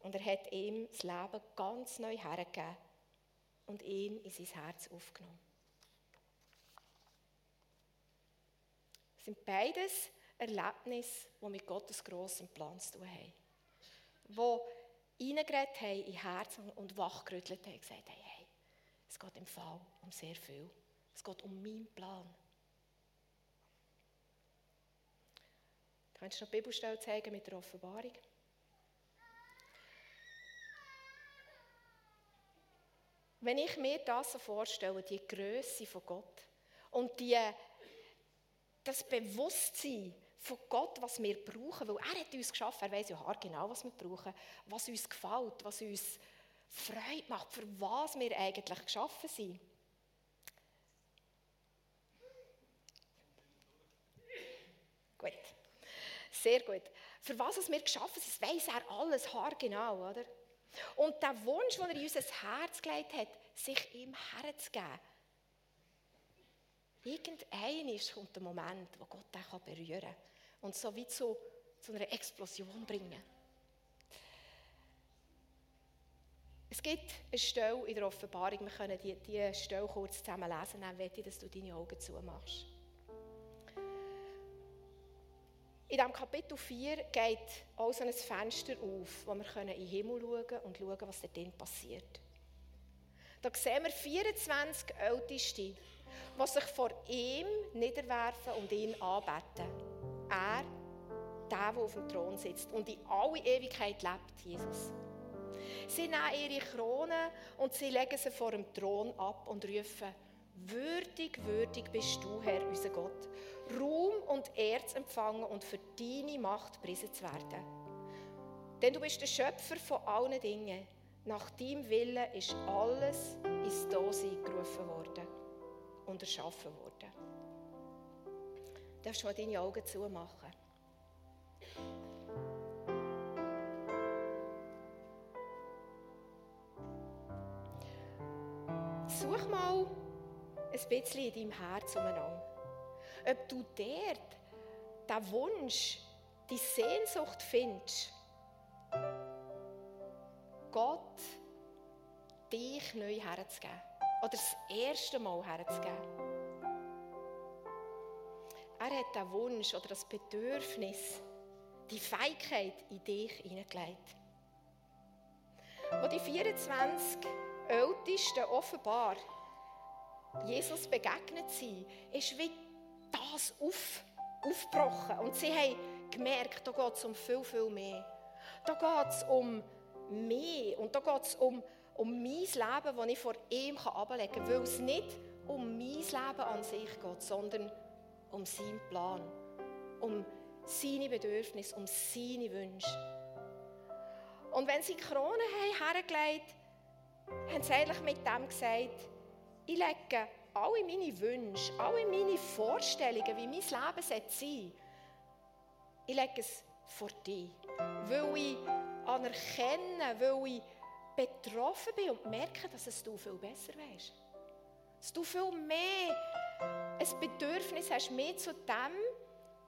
Und er hat ihm das Leben ganz neu hergegeben und ihn in sein Herz aufgenommen. Das sind beides Erlebnisse, die mit Gottes grossem Plan zu tun haben. Wo reingeredet haben in Herz und wachgerüttelt haben, gesagt haben, hey, es geht im Fall um sehr viel. Es geht um meinen Plan. Kannst du noch die Bibelstelle zeigen mit der Offenbarung? Wenn ich mir das so vorstelle, die Größe von Gott und die, das Bewusstsein von Gott, was wir brauchen, weil er hat uns geschaffen, er weiß ja genau, was wir brauchen, was uns gefällt, was uns Freude macht, für was wir eigentlich geschaffen sind. Gut, sehr gut. Für was wir geschaffen sind, weiß er alles haargenau, oder? Und der Wunsch, den er in unser Herz gelegt hat, sich ihm herzugeben, Irgendein kommt der Moment, wo Gott dich berühren kann und so wie zu, zu einer Explosion bringen. Es gibt eine Stelle in der Offenbarung, wir können diese die Stelle kurz zusammen lesen, dann möchte ich, dass du deine Augen zumachst. In diesem Kapitel 4 geht auch so ein Fenster auf, wo wir in den Himmel schauen können und schauen, was dort passiert. Da sehen wir 24 Älteste, die sich vor ihm niederwerfen und ihn anbeten. Er, der, der auf dem Thron sitzt und in alle Ewigkeit lebt, Jesus. Sie nehmen ihre Krone und sie legen sie vor dem Thron ab und rufen, Würdig, würdig bist du, Herr, unser Gott, Ruhm und Erz empfangen und für deine Macht priesen zu werden. Denn du bist der Schöpfer von allen Dingen. Nach deinem Willen ist alles ins Dasein gerufen worden und erschaffen worden. Du darfst mal deine Augen zumachen. Such mal ein bisschen in deinem Herz umeinander. Ob du dort den Wunsch, die Sehnsucht findest, Gott dich neu herzugeben. Oder das erste Mal herzugeben. Er hat den Wunsch oder das Bedürfnis, die Fähigkeit in dich hineingelegt. Wo die 24 Ältesten offenbar Jesus begegnet sind, ist wie das auf, aufgebrochen. Und sie haben gemerkt, da geht es um viel, viel mehr. Da geht es um mehr. Und da geht es um, um mein Leben, das ich vor ihm ablegen kann. Weil es nicht um mein Leben an sich geht, sondern um seinen Plan. Um seine Bedürfnisse, um seine Wünsche. Und wenn sie die Krone haben hergelegt haben, sie eigentlich mit dem gesagt, ich lege alle meine Wünsche, alle meine Vorstellungen, wie mein Leben sein soll, ich lege es vor dir. Weil ich anerkenne, weil ich betroffen bin und merke, dass es du viel besser weißt. Dass du viel mehr ein Bedürfnis hast, mehr zu dem,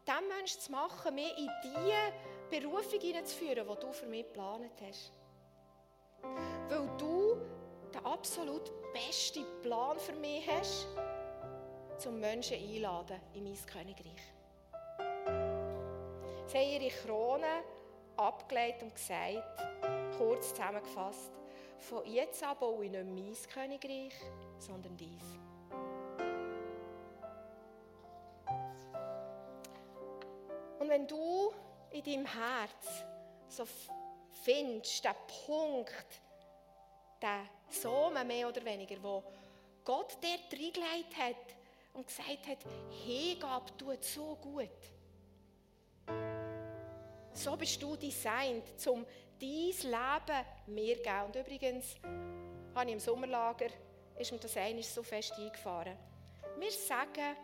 dem Menschen zu machen, mehr in die Berufung hineinzuführen, die du für mich geplant hast. Weil du den absolut besten Plan für mich hast, zum Menschen einladen in mein Königreich. Sie haben ihre Krone abgelegt und gesagt, kurz zusammengefasst, von jetzt an baue ich nicht mein Königreich, sondern dies. Und wenn du in deinem Herz so findest, den Punkt, den Sohn mehr oder weniger, wo Gott dir reingelegt hat und gesagt hat, Hingabe tut so gut. So bist du designt, um dein Leben mir zu geben. Und übrigens, habe ich im Sommerlager, ist mir das eines so fest eingefahren. Wir sagen,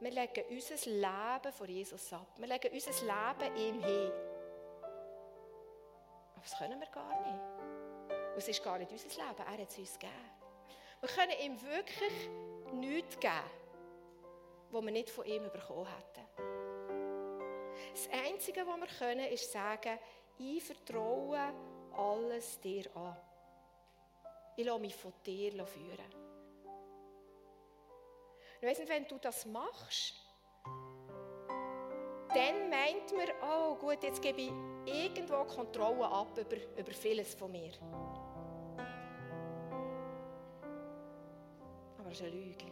wir legen unser Leben vor Jesus ab. Wir legen unser Leben ihm hin. Aber das können wir gar nicht. Es ist gar nicht unser Leben, er hat es uns gegeben. Wir können ihm wirklich nichts geben, was wir nicht von ihm bekommen hätten. Das Einzige, was wir können, ist sagen, ich vertraue alles dir an. Ich lasse mich von dir führen. Ich weiss nicht, wenn du das machst, dann meint man, oh gut, jetzt gebe ich irgendwo Kontrolle ab über, über vieles von mir. Aber es ist eine Lüge.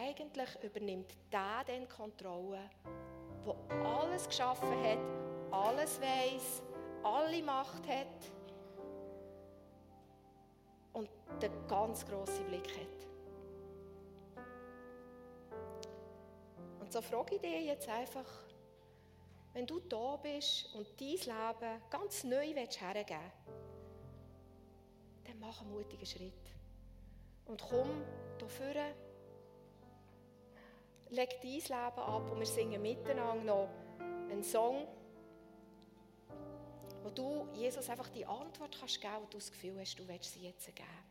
Eigentlich übernimmt der dann Kontrolle der alles geschaffen hat, alles weiß, alle Macht hat und den ganz grossen Blick hat. So frage ich dich jetzt einfach, wenn du da bist und dein Leben ganz neu hergeben willst, dann mach einen mutigen Schritt. Und komm hier vorne leg dein Leben ab und wir singen miteinander noch einen Song, wo du Jesus einfach die Antwort kannst geben und du das Gefühl hast, du willst sie jetzt geben.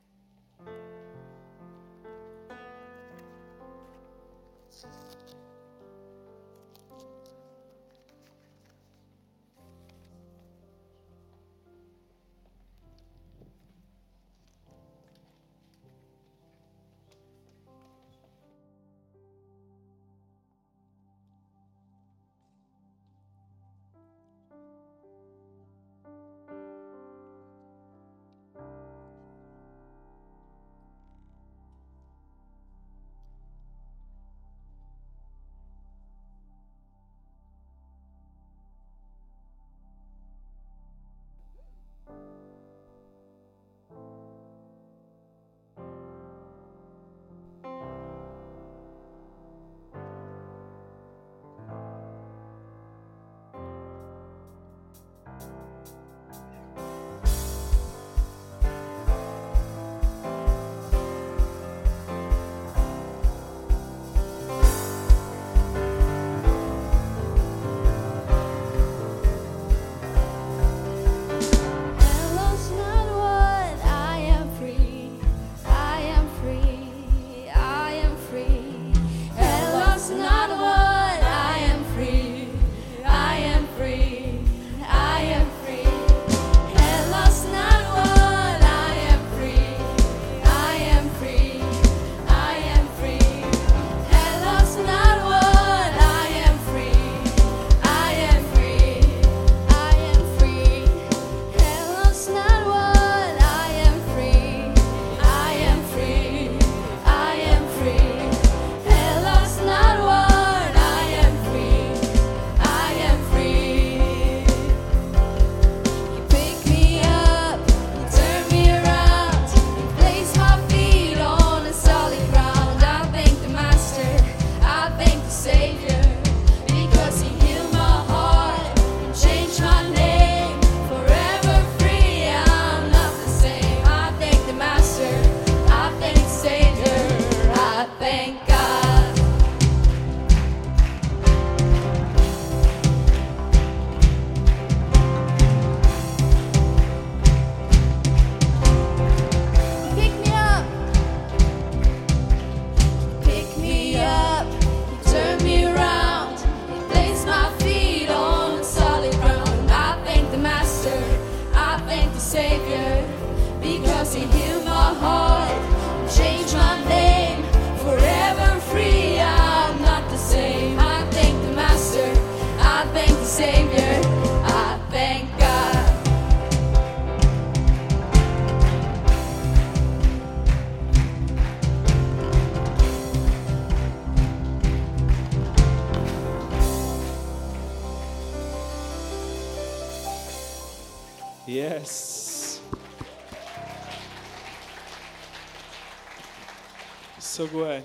Gut.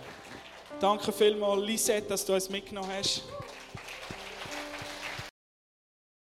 Danke vielmals, Lisette, dass du uns mitgenommen hast.